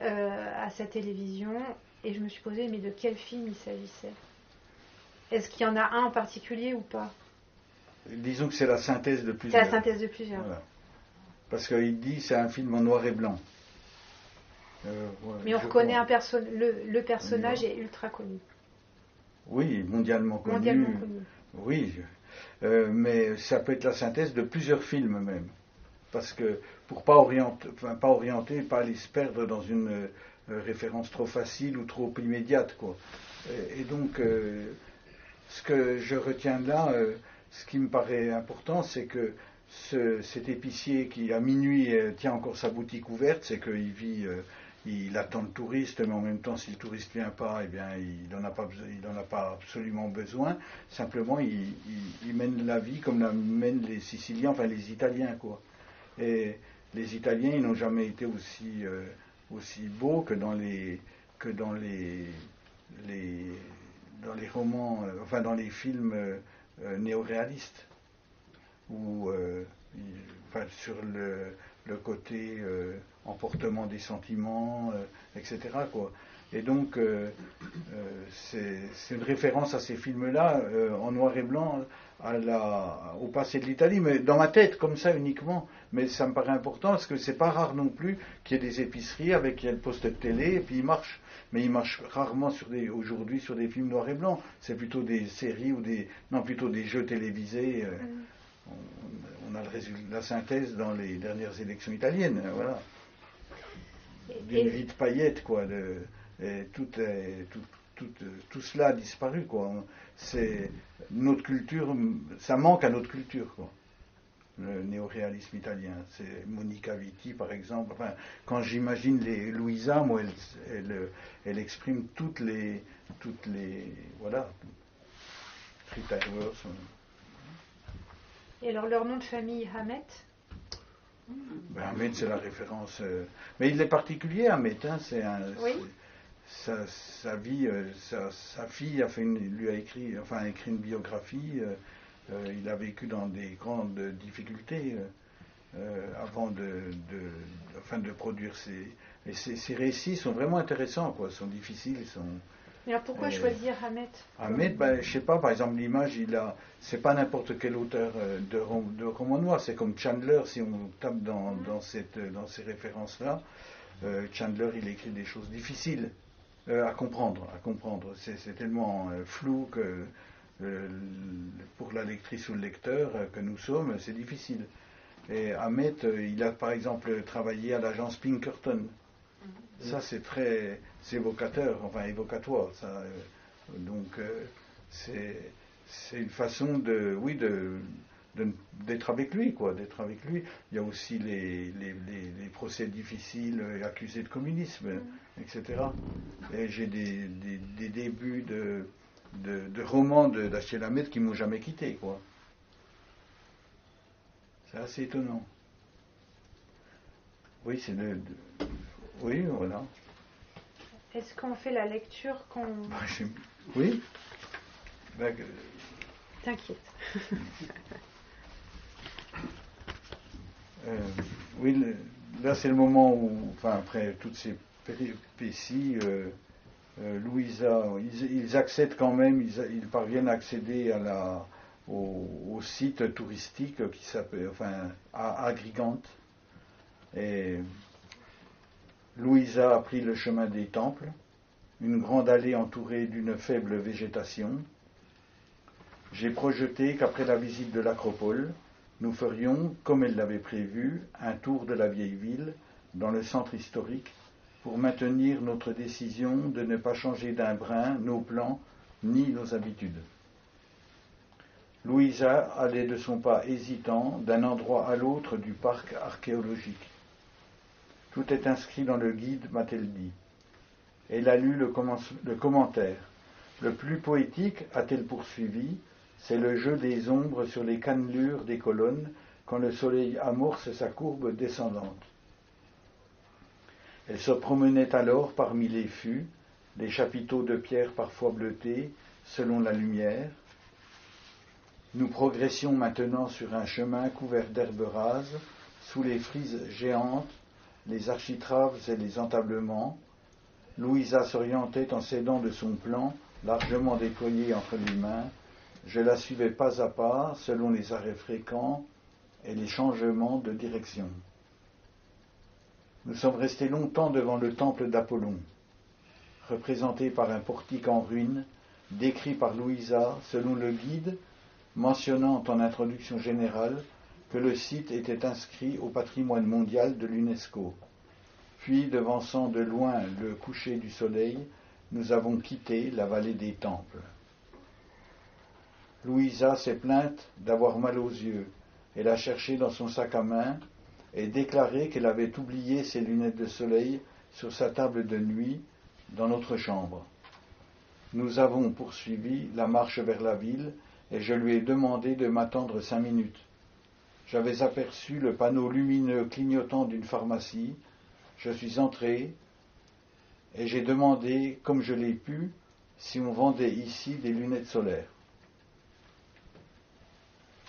Speaker 1: à sa télévision et je me suis posé, mais de quel film il s'agissait? Est-ce qu'il y en a un en particulier ou pas?
Speaker 2: Disons que c'est la synthèse de plusieurs.
Speaker 1: C'est la synthèse de plusieurs.
Speaker 2: Parce qu'il dit c'est un film en noir et blanc.
Speaker 1: Euh, mais on reconnaît un perso le, personnage est ultra connu.
Speaker 2: Oui, mondialement connu. Mondialement connu. Oui, euh, mais ça peut être la synthèse de plusieurs films même. Parce que pour pas orienter, enfin, pas orienter, pas aller se perdre dans une référence trop facile ou trop immédiate. Quoi. Et, donc, euh, ce que je retiens de là, euh, ce qui me paraît important, c'est que cet épicier qui, à minuit, tient encore sa boutique ouverte, c'est qu'il vit il attend le touriste, mais en même temps, si le touriste vient pas, eh bien, il n'en a pas, a pas absolument besoin. Simplement, il, mène la vie comme la mènent les Siciliens, enfin les Italiens, quoi. Et les Italiens, ils n'ont jamais été aussi aussi beau que dans les que dans les, romans, euh, enfin dans les films euh, euh, néo-réalistes, où enfin, sur le, côté emportement des sentiments, etc. Quoi. Et donc, c'est une référence à ces films-là, en noir et blanc, au passé de l'Italie, mais dans ma tête, comme ça uniquement. Mais ça me paraît important parce que c'est pas rare non plus qu'il y ait des épiceries avec un poste de télé et puis ils marchent. Mais ils marchent rarement sur des, aujourd'hui sur des films noirs et blancs. C'est plutôt des séries ou des, non, plutôt des jeux télévisés. Euh, mm. on, a le résultat, la synthèse dans les dernières élections italiennes, voilà. D'une vie de paillettes, quoi. De, et tout, est, tout, tout, tout, cela a disparu, quoi. C'est notre culture, ça manque à notre culture, quoi. Le néoréalisme italien, c'est Monica Vitti, par exemple. Enfin, quand j'imagine les Louisa, moi, elle, elle, exprime toutes les, toutes les, voilà,
Speaker 1: Et alors leur nom de famille, Hamet
Speaker 2: ben, Hamet, c'est la référence. Euh, mais il est particulier, Hamet. Hein, c'est un, oui sa, vie, euh, sa, fille a fait lui a écrit, enfin, écrit une biographie. Euh, euh, il a vécu dans des grandes difficultés. avant de, de, de produire ces. Et ces, récits sont vraiment intéressants, quoi, sont difficiles, sont.
Speaker 1: Mais alors pourquoi choisir Hamet
Speaker 2: Hamet, ben, je sais pas, par exemple, l'image, il a. C'est pas n'importe quel auteur de, de roman noir, c'est comme Chandler, si on tape dans, dans, cette, dans ces références-là. Chandler, il écrit des choses difficiles. Euh, à comprendre, à comprendre. C'est tellement euh, flou que euh, pour la lectrice ou le lecteur que nous sommes, c'est difficile. Et Ahmet, il a par exemple travaillé à l'agence Pinkerton. Ça, c'est très évocateur, enfin évocatoire. Ça, donc, c'est une façon de, oui, de, d'être avec lui, quoi, d'être avec lui. Il y a aussi les, les, procès difficiles accusés de communisme, mm. etc. Et j'ai des, des, débuts de, de, romans d'Achille qui m'ont jamais quitté, quoi. C'est assez étonnant. Oui, c'est de, Oui, voilà.
Speaker 1: Est-ce qu'on fait la lecture qu'on.
Speaker 2: Bah, oui. Ben,
Speaker 1: T'inquiète.
Speaker 2: Euh, oui, là c'est le moment où, enfin après toutes ces péripéties, euh, euh, Louisa, ils, accèdent quand même, ils, parviennent à accéder au, site touristique qui s'appelle, enfin, à Agrigante. Louisa a pris le chemin des temples, une grande allée entourée d'une faible végétation. J'ai projeté qu'après la visite de l'acropole, nous ferions, comme elle l'avait prévu, un tour de la vieille ville dans le centre historique pour maintenir notre décision de ne pas changer d'un brin nos plans ni nos habitudes. Louisa allait de son pas hésitant d'un endroit à l'autre du parc archéologique. Tout est inscrit dans le guide, m'a-t-elle dit. Elle a lu le, le commentaire. Le plus poétique, a-t-elle poursuivi, c'est le jeu des ombres sur les cannelures des colonnes quand le soleil amorce sa courbe descendante. Elle se promenait alors parmi les fûts, les chapiteaux de pierre parfois bleutés selon la lumière. Nous progressions maintenant sur un chemin couvert d'herbes rases, sous les frises géantes, les architraves et les entablements. Louisa s'orientait en s'aidant de son plan, largement déployé entre les mains, je la suivais pas à pas selon les arrêts fréquents et les changements de direction. Nous sommes restés longtemps devant le temple d'Apollon, représenté par un portique en ruine, décrit par Louisa selon le guide, mentionnant en introduction générale que le site était inscrit au patrimoine mondial de l'UNESCO. Puis, devançant de loin le coucher du soleil, nous avons quitté la vallée des temples. Louisa s'est plainte d'avoir mal aux yeux. Elle a cherché dans son sac à main et déclaré qu'elle avait oublié ses lunettes de soleil sur sa table de nuit dans notre chambre. Nous avons poursuivi la marche vers la ville et je lui ai demandé de m'attendre cinq minutes. J'avais aperçu le panneau lumineux clignotant d'une pharmacie. Je suis entré et j'ai demandé, comme je l'ai pu, si on vendait ici des lunettes solaires.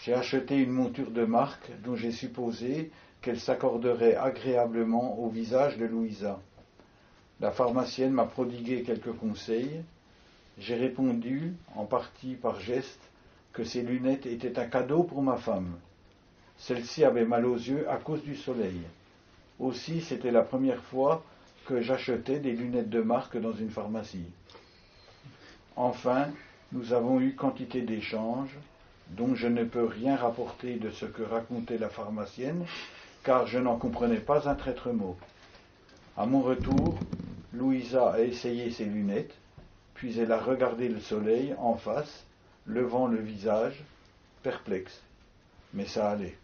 Speaker 2: J'ai acheté une monture de marque dont j'ai supposé qu'elle s'accorderait agréablement au visage de Louisa. La pharmacienne m'a prodigué quelques conseils. J'ai répondu, en partie par geste, que ces lunettes étaient un cadeau pour ma femme. Celle-ci avait mal aux yeux à cause du soleil. Aussi, c'était la première fois que j'achetais des lunettes de marque dans une pharmacie. Enfin, nous avons eu quantité d'échanges, dont je ne peux rien rapporter de ce que racontait la pharmacienne, car je n'en comprenais pas un traître mot. À mon retour, Louisa a essayé ses lunettes, puis elle a regardé le soleil en face, levant le visage, perplexe. Mais ça allait.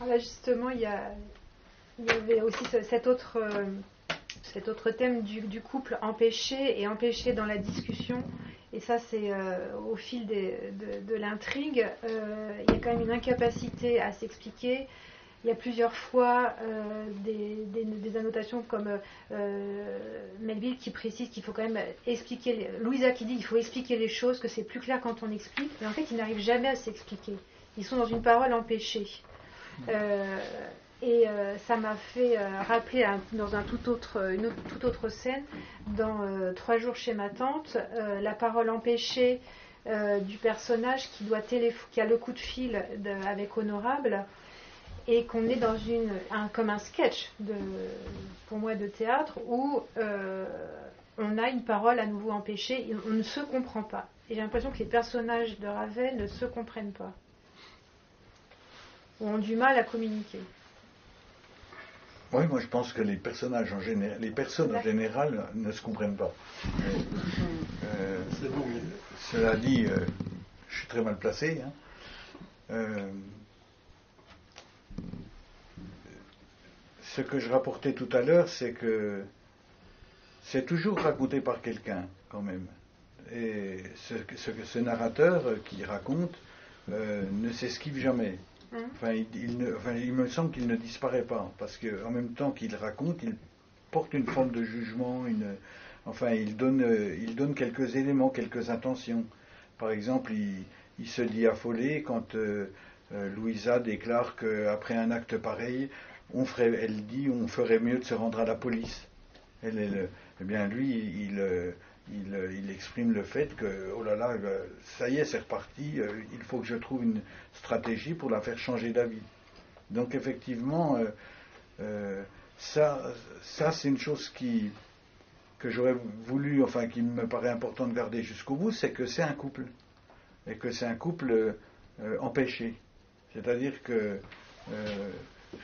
Speaker 1: Alors ah justement, il y, avait aussi cet autre, euh, cet autre thème du, couple empêché et empêché dans la discussion et ça c'est euh, au fil de, l'intrigue, euh, il y a quand même une incapacité à s'expliquer. Il y a plusieurs fois euh, des, annotations comme Melville qui précise qu'il faut quand même expliquer, Louisa qui dit qu'il faut expliquer les choses, que c'est plus clair quand on explique, mais en fait il n'arrive jamais à s'expliquer. ils sont dans une parole empêchée. Euh, et ça m'a fait rappeler dans un tout autre, une toute autre scène, dans Trois jours chez ma tante, la parole empêchée du personnage qui, doit qui a le coup de fil avec Honorable et qu'on est dans une, un, comme un sketch de, pour moi de théâtre où on a une parole à nouveau empêchée et on ne se comprend pas. Et j'ai l'impression que les personnages de Ravel ne se comprennent pas. Ou ont du mal à communiquer.
Speaker 2: Oui, moi je pense que les personnages en général, les personnes en général ne se comprennent pas. Euh, cela dit, euh, je suis très mal placé. Hein. Euh, ce que je rapportais tout à l'heure, c'est que c'est toujours raconté par quelqu'un, quand même. Et ce, ce, ce narrateur qui raconte ne s'esquive jamais. Hein? Enfin, il, me semble qu'il ne disparaît pas, parce qu'en même temps qu'il raconte, il porte une forme de jugement, enfin, il donne, il donne quelques éléments, quelques intentions. Par exemple, il, se dit affolé quand euh, euh, Louisa déclare qu'après un acte pareil, on ferait, elle dit on ferait mieux de se rendre à la police. Eh bien lui, il, euh, euh, il, exprime le fait que, oh là là, euh, ça y est, c'est reparti, il faut que je trouve une stratégie pour la faire changer d'avis. Donc effectivement, ça, ça c'est une chose qui, que j'aurais voulu, enfin qui me paraît important de garder jusqu'au bout, c'est que c'est un couple. Et que c'est un couple empêché. C'est-à-dire que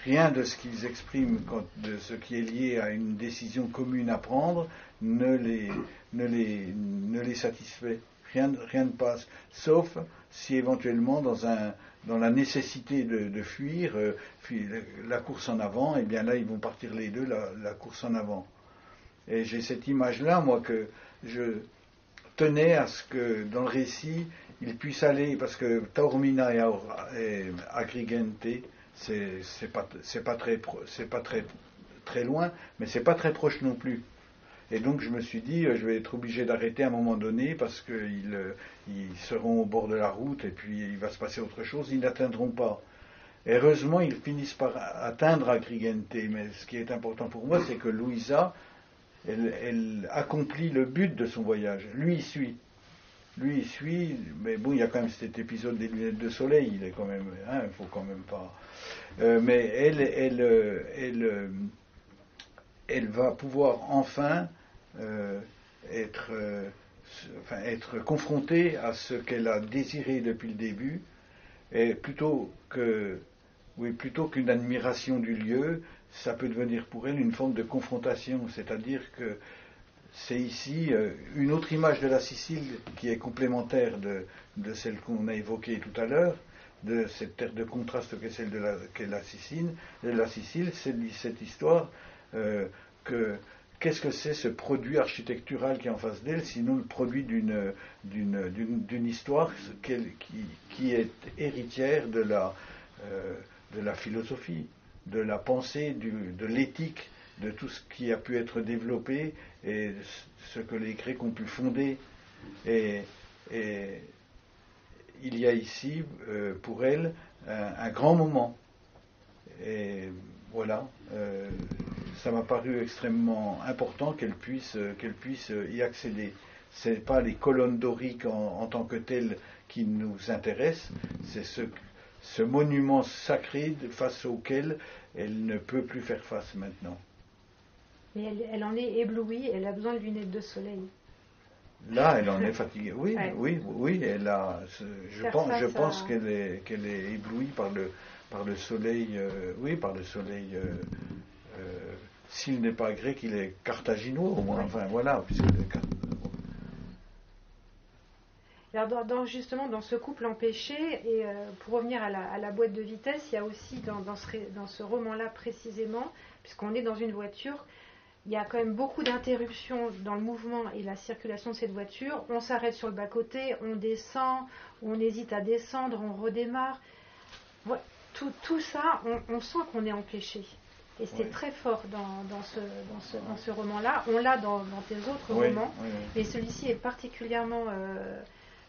Speaker 2: rien de ce qu'ils expriment, de ce qui est lié à une décision commune à prendre, ne les, satisfait. Rien, ne passe, sauf si éventuellement dans, la nécessité de, fuir, euh, la course en avant, eh bien là ils vont partir les deux, la, course en avant. Et j'ai cette image-là, moi, que je tenais à ce que dans le récit, il puisse aller, parce que Taormina et Agrigente, c'est pas pas très pas très très loin, mais c'est pas très proche non plus. Et donc je me suis dit, euh, je vais être obligé d'arrêter à un moment donné parce qu'ils euh, ils seront au bord de la route et puis il va se passer autre chose, ils n'atteindront pas. heureusement, ils finissent par atteindre Agrigente, mais ce qui est important pour moi, c'est que Louisa, elle, elle, accomplit le but de son voyage. Lui, suit. Lui, il suit, mais bon, il y a quand même cet épisode des lunettes de soleil, il est quand même, hein, il faut quand même pas. Euh, mais elle, elle, euh, elle, euh, elle, va pouvoir enfin être, enfin, être confrontée à ce qu'elle a désiré depuis le début, et plutôt que, oui, plutôt qu'une admiration du lieu, ça peut devenir pour elle une forme de confrontation, c'est-à-dire que c'est ici une autre image de la Sicile qui est complémentaire de, celle qu'on a évoquée tout à l'heure, de cette terre de contraste qu'est celle de la, Sicile, la Sicile, c'est cette histoire euh, que qu'est-ce que c'est ce produit architectural qui est en face d'elle, sinon le produit d'une, d'une, histoire qui, est héritière euh, de la philosophie, de la pensée, de l'éthique, de tout ce qui a pu être développé et ce que les Grecs ont pu fonder. Et, il y a ici, euh, pour elle, un, grand moment. Et voilà, euh, ça m'a paru extrêmement important qu'elle puisse, qu'elle puisse y accéder. Ce n'est pas les colonnes doriques en, tant que telles qui nous intéressent, c'est ce, ce monument sacré face auquel elle ne peut plus faire face maintenant.
Speaker 1: Mais elle, elle en est éblouie, elle a besoin de lunettes de soleil.
Speaker 2: Là, elle en est fatiguée. Oui, oui, oui, elle a. Je pense, je pense qu'elle est, qu'elle est éblouie par le, par le soleil. Euh, oui, par le soleil. Euh, euh, s'il n'est pas grec, il est carthaginois au moins. Enfin, voilà, puisque.
Speaker 1: Alors, dans, justement, dans ce couple empêché, et pour revenir à la, à la, boîte de vitesse, il y a aussi dans, dans ce, dans ce roman-là précisément, puisqu'on est dans une voiture, il y a quand même beaucoup d'interruptions dans le mouvement et la circulation de cette voiture. On s'arrête sur le bas-côté, on descend, on hésite à descendre, on redémarre. Tout, tout ça, on, sent qu'on est empêché. Et c'est très fort dans, ce, dans ce, roman-là. On l'a dans, tes autres romans, mais celui-ci est particulièrement euh,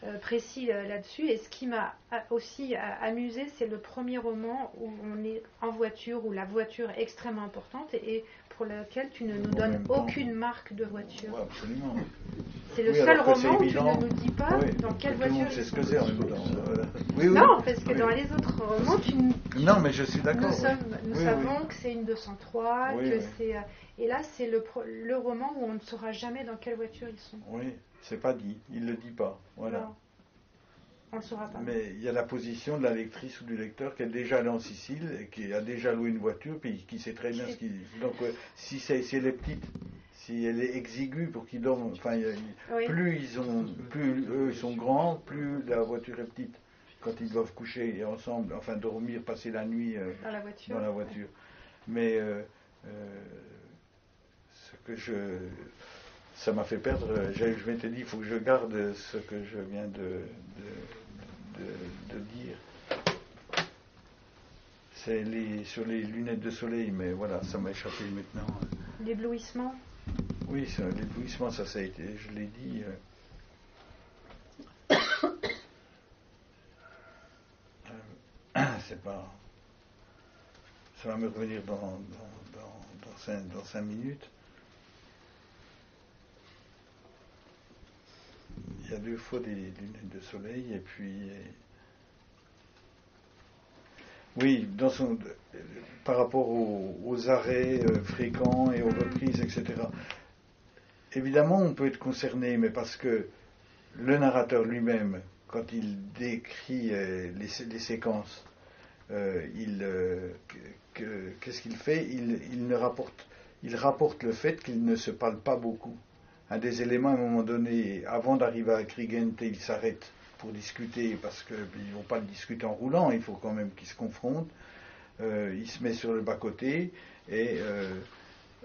Speaker 1: euh, précis euh, là-dessus. Et ce qui m'a aussi amusé, c'est le premier roman où on est en voiture, où la voiture est extrêmement importante et, pour lequel tu ne nous donnes aucune marque de voiture.
Speaker 2: absolument.
Speaker 1: C'est le seul roman où tu ne nous dis pas dans quelle voiture.
Speaker 2: C'est ce que c'est en même
Speaker 1: Oui, non, parce que dans les autres romans, tu
Speaker 2: Non, mais je suis d'accord.
Speaker 1: Nous, savons que c'est une 203, que c'est. Euh, et là, c'est le, le roman où on ne saura jamais dans quelle voiture ils sont.
Speaker 2: Oui. C'est pas dit, il le dit pas. Voilà.
Speaker 1: On le saura pas.
Speaker 2: Mais il y a la position de la lectrice ou du lecteur qui est déjà allé en Sicile et qui a déjà loué une voiture, puis qui sait très bien ce qu'il dit. Donc, euh, si, c'est, si elle est petite, si elle est exiguë pour qu'ils dorment, enfin, plus ils ont, plus eux ils sont grands, plus la voiture est petite. Quand ils doivent coucher ensemble, enfin dormir, passer la nuit
Speaker 1: euh, dans la voiture.
Speaker 2: Mais euh, ce que je ça m'a fait perdre. Je m'étais dit, il faut que je garde ce que je viens de, de, dire. C'est les, sur les lunettes de soleil, mais voilà, ça m'a échappé maintenant.
Speaker 1: L'éblouissement
Speaker 2: Oui, l'éblouissement, ça, ça a été, je l'ai dit. Euh, euh, c'est pas. Ça va me revenir dans, dans, dans, dans cinq minutes. Il y a deux fois des lunettes de soleil et puis oui, dans son, par rapport aux, arrêts euh, fréquents et aux reprises, etc. Évidemment, on peut être concerné, mais parce que le narrateur lui-même, quand il décrit euh, les, séquences, euh, il, qu'est-ce qu'il fait? Il, il, ne rapporte, il rapporte le fait qu'il ne se parle pas beaucoup un des éléments, à un moment donné, avant d'arriver à Krigente, il s'arrête pour discuter, parce qu'ils ne vont pas le discuter en roulant, il faut quand même qu'ils se confrontent. Euh, il se met sur le bas-côté, et, euh,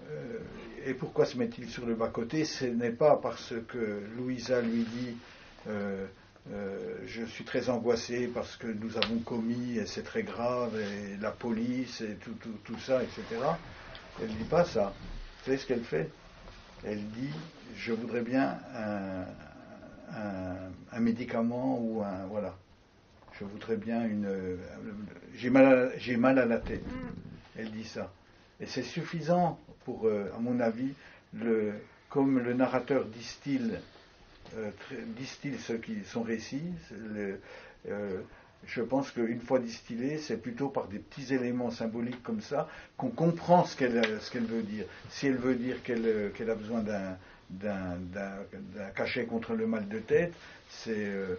Speaker 2: euh, et pourquoi se met-il sur le bas-côté? Ce n'est pas parce que Louisa lui dit je suis très angoissé parce que nous avons commis, et c'est très grave, et la police, et tout ça, etc. Elle ne dit pas ça. Vous savez ce qu'elle fait Elle dit je voudrais bien un, médicament ou un. Voilà. Je voudrais bien une. J'ai mal, à, mal à la tête. Mm. Elle dit ça. Et c'est suffisant pour, euh, à mon avis, le, comme le narrateur distille, euh, distille ce qui, son récit, le, euh, je pense qu'une fois distillé, c'est plutôt par des petits éléments symboliques comme ça qu'on comprend ce qu'elle veut dire. Si elle veut dire qu'elle a besoin d'un cachet contre le mal de tête, c'est euh,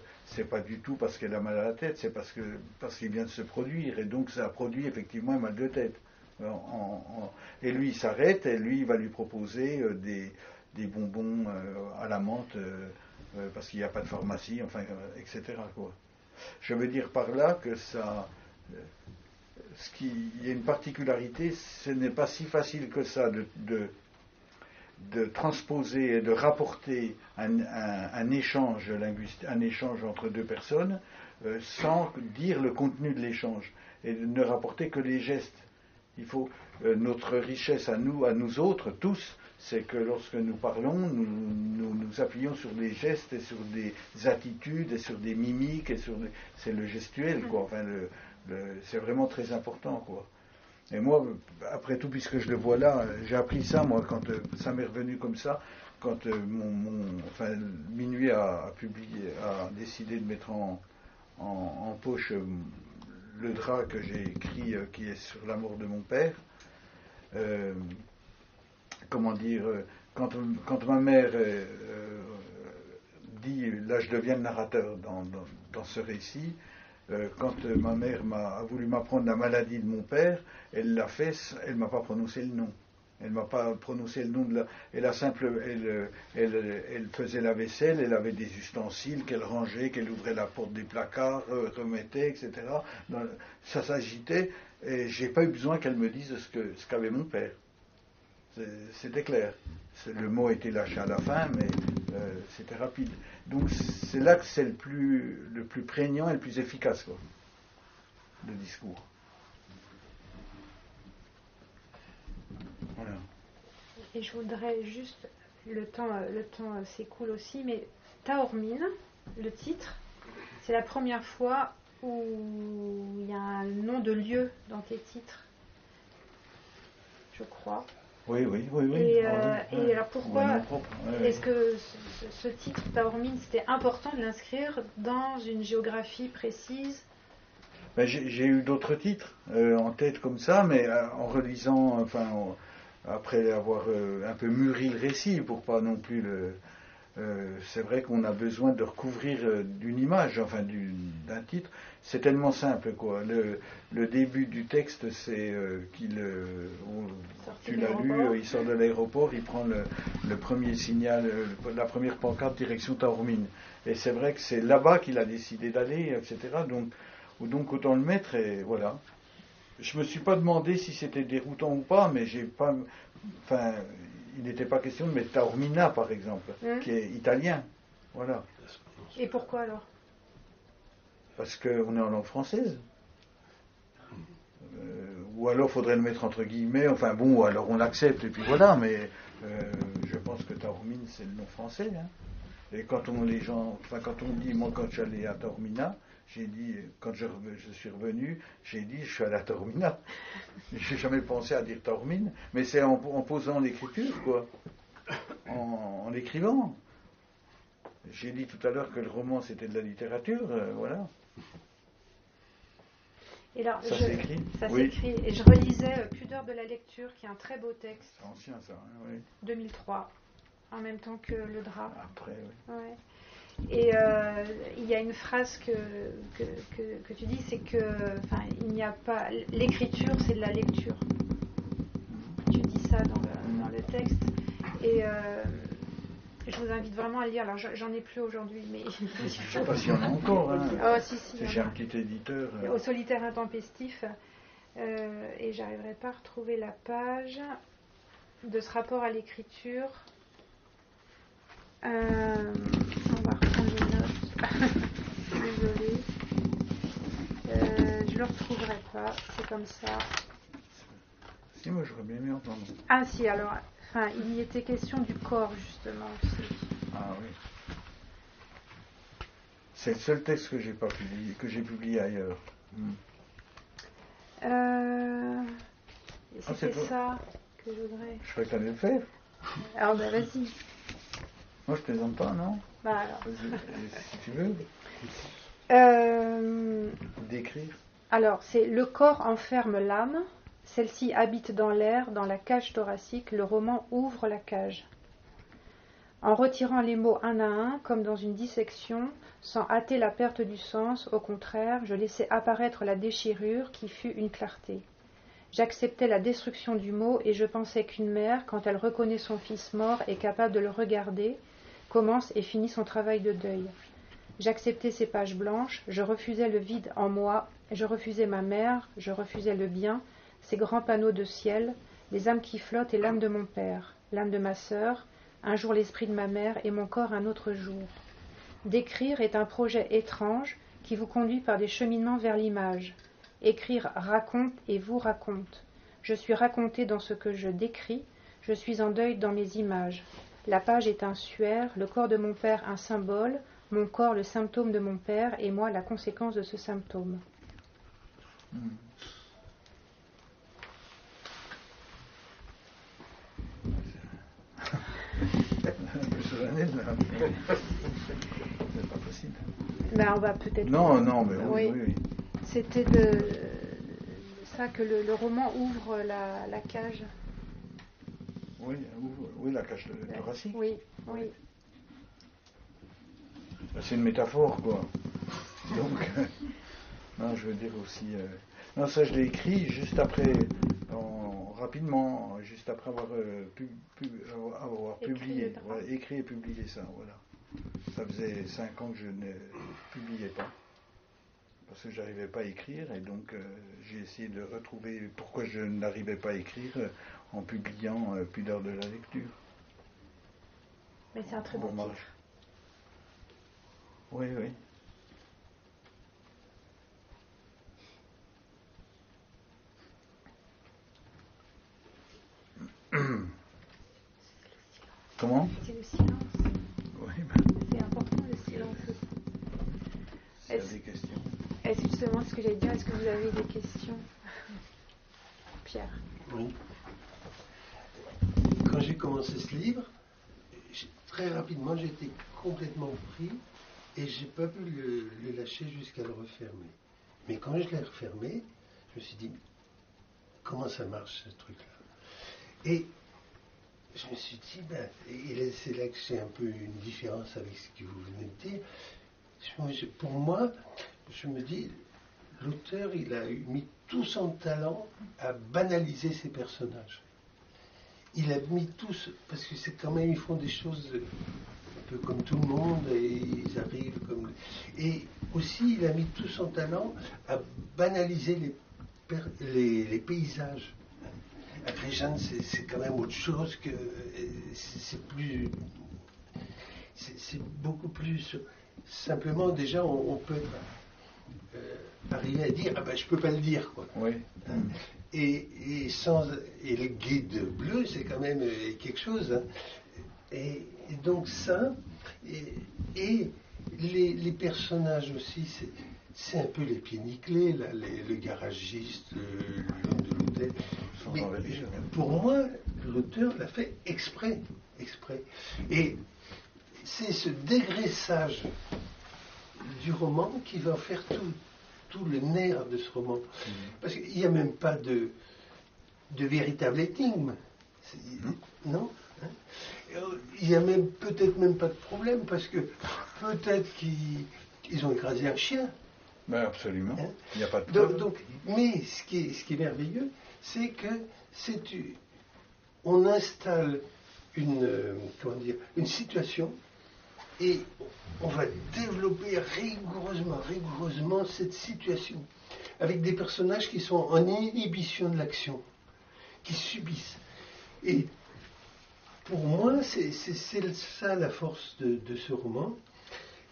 Speaker 2: pas du tout parce qu'elle a mal à la tête, c'est parce que parce qu'il vient de se produire et donc ça produit effectivement un mal de tête. et lui il s'arrête et lui il va lui proposer euh, des, des bonbons euh, à la menthe parce qu'il n'y a pas de pharmacie, enfin etc. Quoi. Je veux dire par là que ça ce qui, il y a une particularité, ce n'est pas si facile que ça de transposer et de rapporter un, échange linguistique, un échange entre deux personnes, euh, sans dire le contenu de l'échange et de ne rapporter que les gestes. Il faut euh, notre richesse à nous, à nous autres, tous, c'est que lorsque nous parlons, nous, nous, appuyons sur des gestes et sur des attitudes et sur des mimiques et sur c'est le gestuel quoi. Enfin, c'est vraiment très important quoi. Et moi, après tout, puisque je le vois là, j'ai appris ça, moi, quand euh, ça m'est revenu comme ça, quand euh, mon, enfin, Minuit a, publié, a décidé de mettre en, en, poche euh, le drap que j'ai écrit, qui est sur la mort de mon père. Comment dire, quand, quand ma mère dit, là je deviens le narrateur dans, ce récit, euh, quand euh, ma mère a voulu m'apprendre la maladie de mon père, elle l'a fait, elle m'a pas prononcé le nom. Elle m'a pas prononcé le nom de la. Elle a simple, elle, elle, faisait la vaisselle, elle avait des ustensiles qu'elle rangeait, qu'elle ouvrait la porte des placards, euh, remettait, etc. ça s'agitait et j'ai pas eu besoin qu'elle me dise ce qu'avait mon père. C'était clair. Le mot était lâché à la fin, mais c'était rapide. Donc c'est là que c'est le plus, prégnant et le plus efficace, quoi, le discours. Voilà.
Speaker 1: Et je voudrais juste, le temps, le temps s'écoule aussi, mais Taormine, le titre, c'est la première fois où il y a un nom de lieu dans tes titres, je crois.
Speaker 2: Oui, oui, oui. oui.
Speaker 1: Et, euh,
Speaker 2: oui,
Speaker 1: et
Speaker 2: ouais.
Speaker 1: alors pourquoi. Est-ce que ce, ce titre, Taormine, c'était important de l'inscrire dans une géographie précise?
Speaker 2: Ben, j'ai eu d'autres titres euh, en tête comme ça, mais euh, en relisant, enfin, en- après avoir un peu mûri le récit, pour pas non plus le. Euh, c'est vrai qu'on a besoin de recouvrir euh, d'une image, enfin d'un titre. C'est tellement simple, quoi. Le, le début du texte, c'est euh, qu'il. euh, tu l'as lu, il sort de l'aéroport, il prend le, le premier signal, la première pancarte direction Taormine. Et c'est vrai que c'est là-bas qu'il a décidé d'aller, etc. Donc, ou donc autant le mettre et voilà. Je me suis pas demandé si c'était déroutant ou pas, mais j'ai pas. Enfin, il n'était pas question de mettre Taormina par exemple,
Speaker 1: Mhm.
Speaker 2: qui est italien. Voilà.
Speaker 1: Et pourquoi alors?
Speaker 2: Parce qu'on est en langue française. Euh, ou alors faudrait le mettre entre guillemets, enfin bon, alors on l'accepte et puis voilà, mais euh, je pense que Taormine c'est le nom français. hein. Et quand on les gens, enfin quand on dit, moi quand allé à Taormina, j'ai dit, quand je, suis revenu, j'ai dit je suis à Taormina. J'ai jamais pensé à dire Taormine, mais c'est en, en posant l'écriture quoi, en, en l'écrivant. J'ai dit tout à l'heure que le roman c'était de la littérature, euh, voilà.
Speaker 1: Et alors,
Speaker 2: Ça s'écrit
Speaker 1: Ça
Speaker 2: Oui.
Speaker 1: s'écrit. Et je relisais euh, Pudeur de la lecture, qui est un très beau texte,
Speaker 2: C'est ancien ça, hein, oui.
Speaker 1: 2003, en même temps que Le Drap.
Speaker 2: Après, oui.
Speaker 1: Ouais. Et euh, il y a une phrase que, que, que- que tu dis, c'est que il n'y a pas l'écriture, c'est de la lecture. Tu dis ça dans le, dans le texte. Et euh, je vous invite vraiment à lire. Alors j'en ai plus aujourd'hui, mais
Speaker 2: Je sais pas s'il y en a encore. Hein.
Speaker 1: oh si si.
Speaker 2: C'est un petit éditeur. euh,
Speaker 1: Au solitaire intempestif. Euh, et j'arriverai pas à retrouver la page de ce rapport à l'écriture. Euh, on va reprendre les notes. Désolée. Euh, je le retrouverai pas. C'est comme ça.
Speaker 2: Si, moi j'aurais bien aimé entendre.
Speaker 1: Ah si, alors, enfin, il y était question du corps justement aussi.
Speaker 2: Ah oui. C'est le seul texte que j'ai pas publié, que j'ai publié ailleurs. Hmm.
Speaker 1: Euh,
Speaker 2: Ah,
Speaker 1: C'était ça que je voudrais.
Speaker 2: Je croyais que t'allais le faire.
Speaker 1: Alors bah vas-y.
Speaker 2: Moi je plaisante pas, non
Speaker 1: Bah alors.
Speaker 2: Vas-y, Si tu veux,
Speaker 1: Euh,
Speaker 2: d'écrire.
Speaker 1: Alors, c'est le corps enferme l'âme, celle-ci habite dans l'air, dans la cage thoracique, le roman ouvre la cage. En retirant les mots un à un, comme dans une dissection, sans hâter la perte du sens, au contraire, je laissais apparaître la déchirure qui fut une clarté. J'acceptais la destruction du mot et je pensais qu'une mère, quand elle reconnaît son fils mort, est capable de le regarder, commence et finit son travail de deuil. J'acceptais ces pages blanches, je refusais le vide en moi, je refusais ma mère, je refusais le bien, ces grands panneaux de ciel, les âmes qui flottent et l'âme de mon père, l'âme de ma sœur, un jour l'esprit de ma mère et mon corps un autre jour. D'écrire est un projet étrange qui vous conduit par des cheminements vers l'image. Écrire raconte et vous raconte. Je suis raconté dans ce que je décris, je suis en deuil dans mes images. La page est un suaire, le corps de mon père un symbole, mon corps le symptôme de mon père et moi la conséquence de ce symptôme.
Speaker 2: C'est pas possible.
Speaker 1: Ben, on va peut-être.
Speaker 2: Non, non, mais oui,
Speaker 1: Oui.
Speaker 2: oui, oui.
Speaker 1: C'était de ça que le, le roman ouvre la, la cage.
Speaker 2: Oui, ou- oui, la cage thoracique.
Speaker 1: Oui, oui.
Speaker 2: C'est une métaphore, quoi. Donc, non, je veux dire aussi. euh, non, ça, je l'ai écrit juste après, en- rapidement, juste après avoir, euh, pu- pu- avoir- avoir
Speaker 1: Écrit
Speaker 2: publié, voilà, écrit et publié ça, voilà. Ça faisait cinq ans que je ne publiais pas. Parce que j'arrivais pas à écrire et donc euh, j'ai essayé de retrouver pourquoi je n'arrivais pas à écrire en publiant euh, Pudeur de la lecture.
Speaker 1: Mais c'est un très
Speaker 2: Bon,
Speaker 1: titre.
Speaker 2: Oui, oui. Comment?
Speaker 1: C'est le silence.
Speaker 2: Oui, ben,
Speaker 1: C'est important le silence aussi.
Speaker 2: des questions.
Speaker 1: Est-ce justement ce que j'allais dire? Est-ce que vous avez des questions? Pierre
Speaker 3: Oui. Quand j'ai commencé ce livre, très rapidement, j'ai été complètement pris et j'ai pas pu le, lâcher jusqu'à le refermer. Mais quand je l'ai refermé, je me suis dit, comment ça marche ce truc-là? Et je me suis dit, ben, et c'est là que j'ai un peu une différence avec ce que vous venez de dire. pour moi, je me dis, l'auteur, il a mis tout son talent à banaliser ses personnages. Il a mis tous, parce que c'est quand même, ils font des choses un peu comme tout le monde, et ils arrivent comme. Et aussi, il a mis tout son talent à banaliser les, les paysages. Après Jeanne, c'est quand même autre chose que. C'est plus. C'est beaucoup plus. Simplement, déjà, on, peut euh, arriver à dire Ah ben, je peux pas le dire, quoi.
Speaker 2: Oui.
Speaker 3: Hein? Et, sans, et le guide bleu, c'est quand même euh, quelque chose. Hein. Et, donc, ça. Et, les, personnages aussi, c'est un peu les pieds nickelés, là, le garagiste, l'homme de l'hôtel. Pour moi, l'auteur l'a fait exprès, exprès. Et c'est ce dégraissage du roman qui va faire tout, tout le nerf de ce roman. Mm. Parce qu'il n'y a même pas de, de véritable énigme. Non hein? Il n'y a même peut-être même pas de problème parce que peut-être qu'ils ont écrasé un chien.
Speaker 2: Ben absolument. Hein? Il n'y a pas de
Speaker 3: problème. Donc, mais ce qui est, ce qui est merveilleux, c'est que c'est on installe une, euh, comment dire, une situation et on va développer rigoureusement, rigoureusement cette situation avec des personnages qui sont en inhibition de l'action, qui subissent. Et pour moi, c'est ça la force de, ce roman.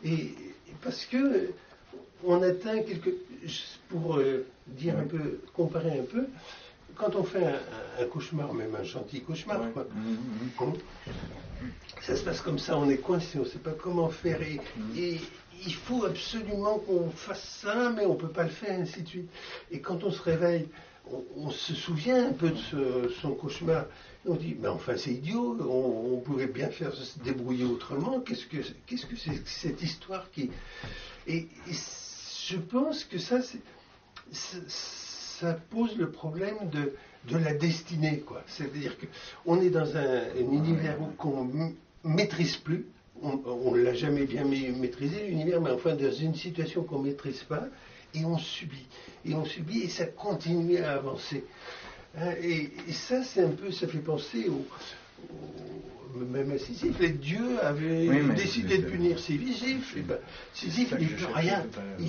Speaker 3: Et parce que on atteint quelque. Pour euh, dire un peu, comparer un peu, quand on fait un, cauchemar, même un gentil cauchemar, quoi, mmh, mmh, mmh. ça se passe comme ça, on est coincé, on ne sait pas comment faire. Et, il faut absolument qu'on fasse ça, mais on ne peut pas le faire, ainsi de suite. Et quand on se réveille, on, se souvient un peu de son cauchemar. on dit, mais enfin c'est idiot, on, pourrait bien faire se débrouiller autrement. Qu'est-ce que qu'est-ce que c'est cette histoire qui et, je pense que ça c'est ça pose le problème de, de la destinée, quoi. C'est-à-dire qu'on est dans un, univers qu'on ne maîtrise plus, on ne l'a jamais bien maîtrisé, l'univers, mais enfin dans une situation qu'on ne maîtrise pas, et on subit. Et on subit, et ça continue à avancer. Hein, et, ça, c'est un peu, ça fait penser au, même à Sisyphe, les dieux avaient décidé de punir Sisyphe. Et ben, Sisyphe, il ne peut rien. Il,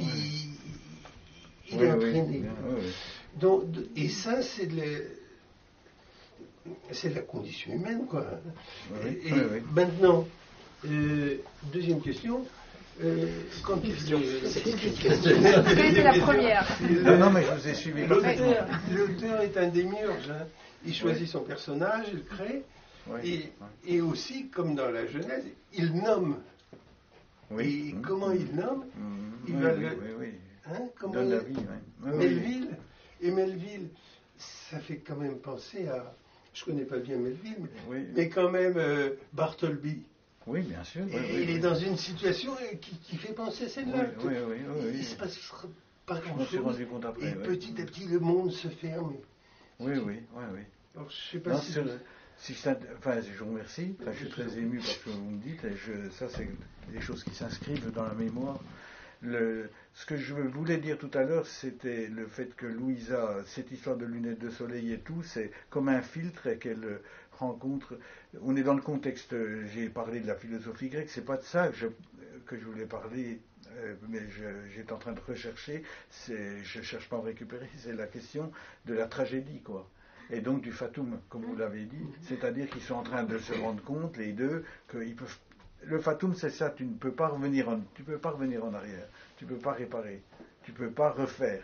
Speaker 3: il, est entraîné. Donc, et ça, c'est c'est la condition humaine, quoi. et, maintenant, euh, deuxième question. Euh, quand il
Speaker 1: Quelle était la première
Speaker 2: Non, non, mais je vous ai suivi.
Speaker 3: L'auteur est un démiurge. Hein. Il choisit son personnage, il crée. Et, et, aussi, comme dans la Genèse, il nomme. Oui. Et comment il nomme
Speaker 2: mmh. Il va le. Hein, comment Donne la vie,
Speaker 3: Melville et Melville, ça fait quand même penser à. Je connais pas bien Melville, mais, quand même euh, Bartleby.
Speaker 2: Oui, bien sûr.
Speaker 3: il est dans une situation euh, qui, fait penser à celle-là.
Speaker 2: Oui, oui, oui,
Speaker 3: Il se passe pas grand-chose. Et petit à petit, le monde se ferme.
Speaker 2: Oui, oui, oui, oui.
Speaker 3: Alors, je sais pas si.
Speaker 2: si je, enfin, je vous remercie. Enfin, je suis très ému par ce que vous me dites. Et je, ça, c'est des choses qui s'inscrivent dans la mémoire ce que je voulais dire tout à l'heure, c'était le fait que Louisa, cette histoire de lunettes de soleil et tout, c'est comme un filtre et qu'elle rencontre. On est dans le contexte, j'ai parlé de la philosophie grecque, c'est pas de ça que je, que je voulais parler, euh, mais j'étais en train de rechercher, je cherche pas à en récupérer, c'est la question de la tragédie, quoi et donc du fatum, comme vous l'avez dit, c'est-à-dire qu'ils sont en train de se rendre compte, les deux, qu'ils peuvent le fatum, c'est ça, tu ne peux pas revenir en, tu peux pas revenir en arrière, tu ne peux pas réparer, tu ne peux pas refaire.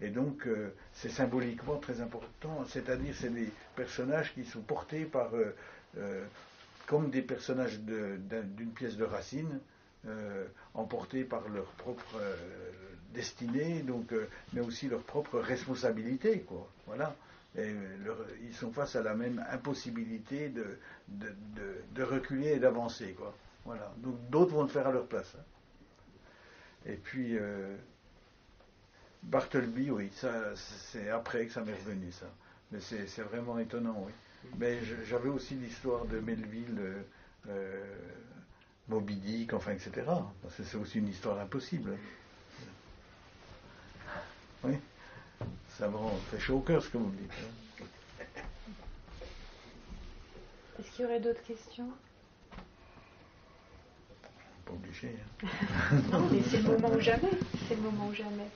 Speaker 2: Et donc, euh, c'est symboliquement très important, c'est-à-dire c'est des personnages qui sont portés par, euh, euh, comme des personnages d'une pièce de Racine, euh, emportés par leur propre euh, destinée, euh, mais aussi leur propre responsabilité. Voilà. Ils sont face à la même impossibilité de, reculer et d'avancer, quoi. Voilà. Donc d'autres vont le faire à leur place. Hein. Et puis Bartleby, oui, c'est après que ça m'est revenu, ça. Mais c'est vraiment étonnant, oui. Mais j'avais aussi l'histoire de Melville, Moby Dick, enfin, etc. C'est aussi une histoire impossible. Oui, ça me fait chaud au cœur ce que vous me dites.
Speaker 1: Est-ce qu'il y aurait d'autres questions?
Speaker 2: Pas obligé.
Speaker 1: Hein. non, mais c'est le moment ou jamais. C'est le moment ou jamais.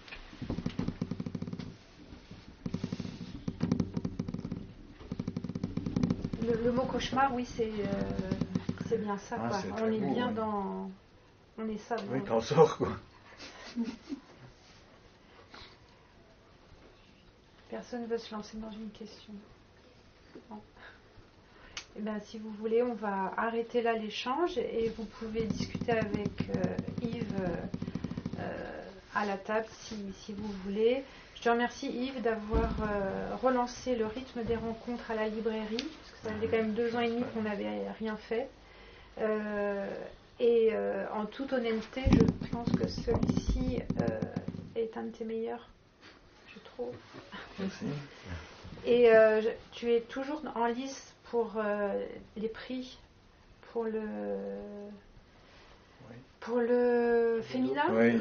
Speaker 1: Le, mot cauchemar, oui, c'est euh, bien ça. Ah, on est bien dans. On est ça.
Speaker 2: Oui, t'en sors, quoi.
Speaker 1: Personne ne veut se lancer dans une question. Eh bien, si vous voulez, on va arrêter là l'échange et vous pouvez discuter avec euh, Yves euh, à la table si, si, vous voulez. Je te remercie Yves d'avoir relancé le rythme des rencontres à la librairie. Ça faisait quand même deux ans et demi qu'on n'avait rien fait. Euh, et euh, en toute honnêteté, je pense que celui-ci euh, est un de tes meilleurs, je trouve. Merci. Et tu es toujours en lice pour les prix pour le pour le féminin?
Speaker 2: Oui,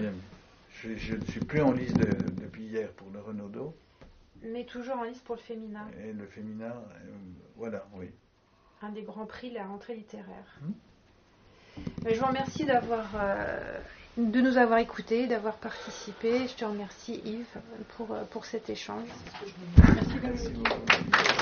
Speaker 2: je, ne suis plus en lice depuis hier pour le Renaudot.
Speaker 1: Mais toujours en liste pour le féminin.
Speaker 2: Et le féminin, euh, voilà, oui.
Speaker 1: Un des grands prix, la rentrée littéraire. Hmm. Je vous remercie d'avoir, euh, de nous avoir écoutés, d'avoir participé. Je te remercie Yves pour, euh, pour cet échange. Merci, Merci beaucoup.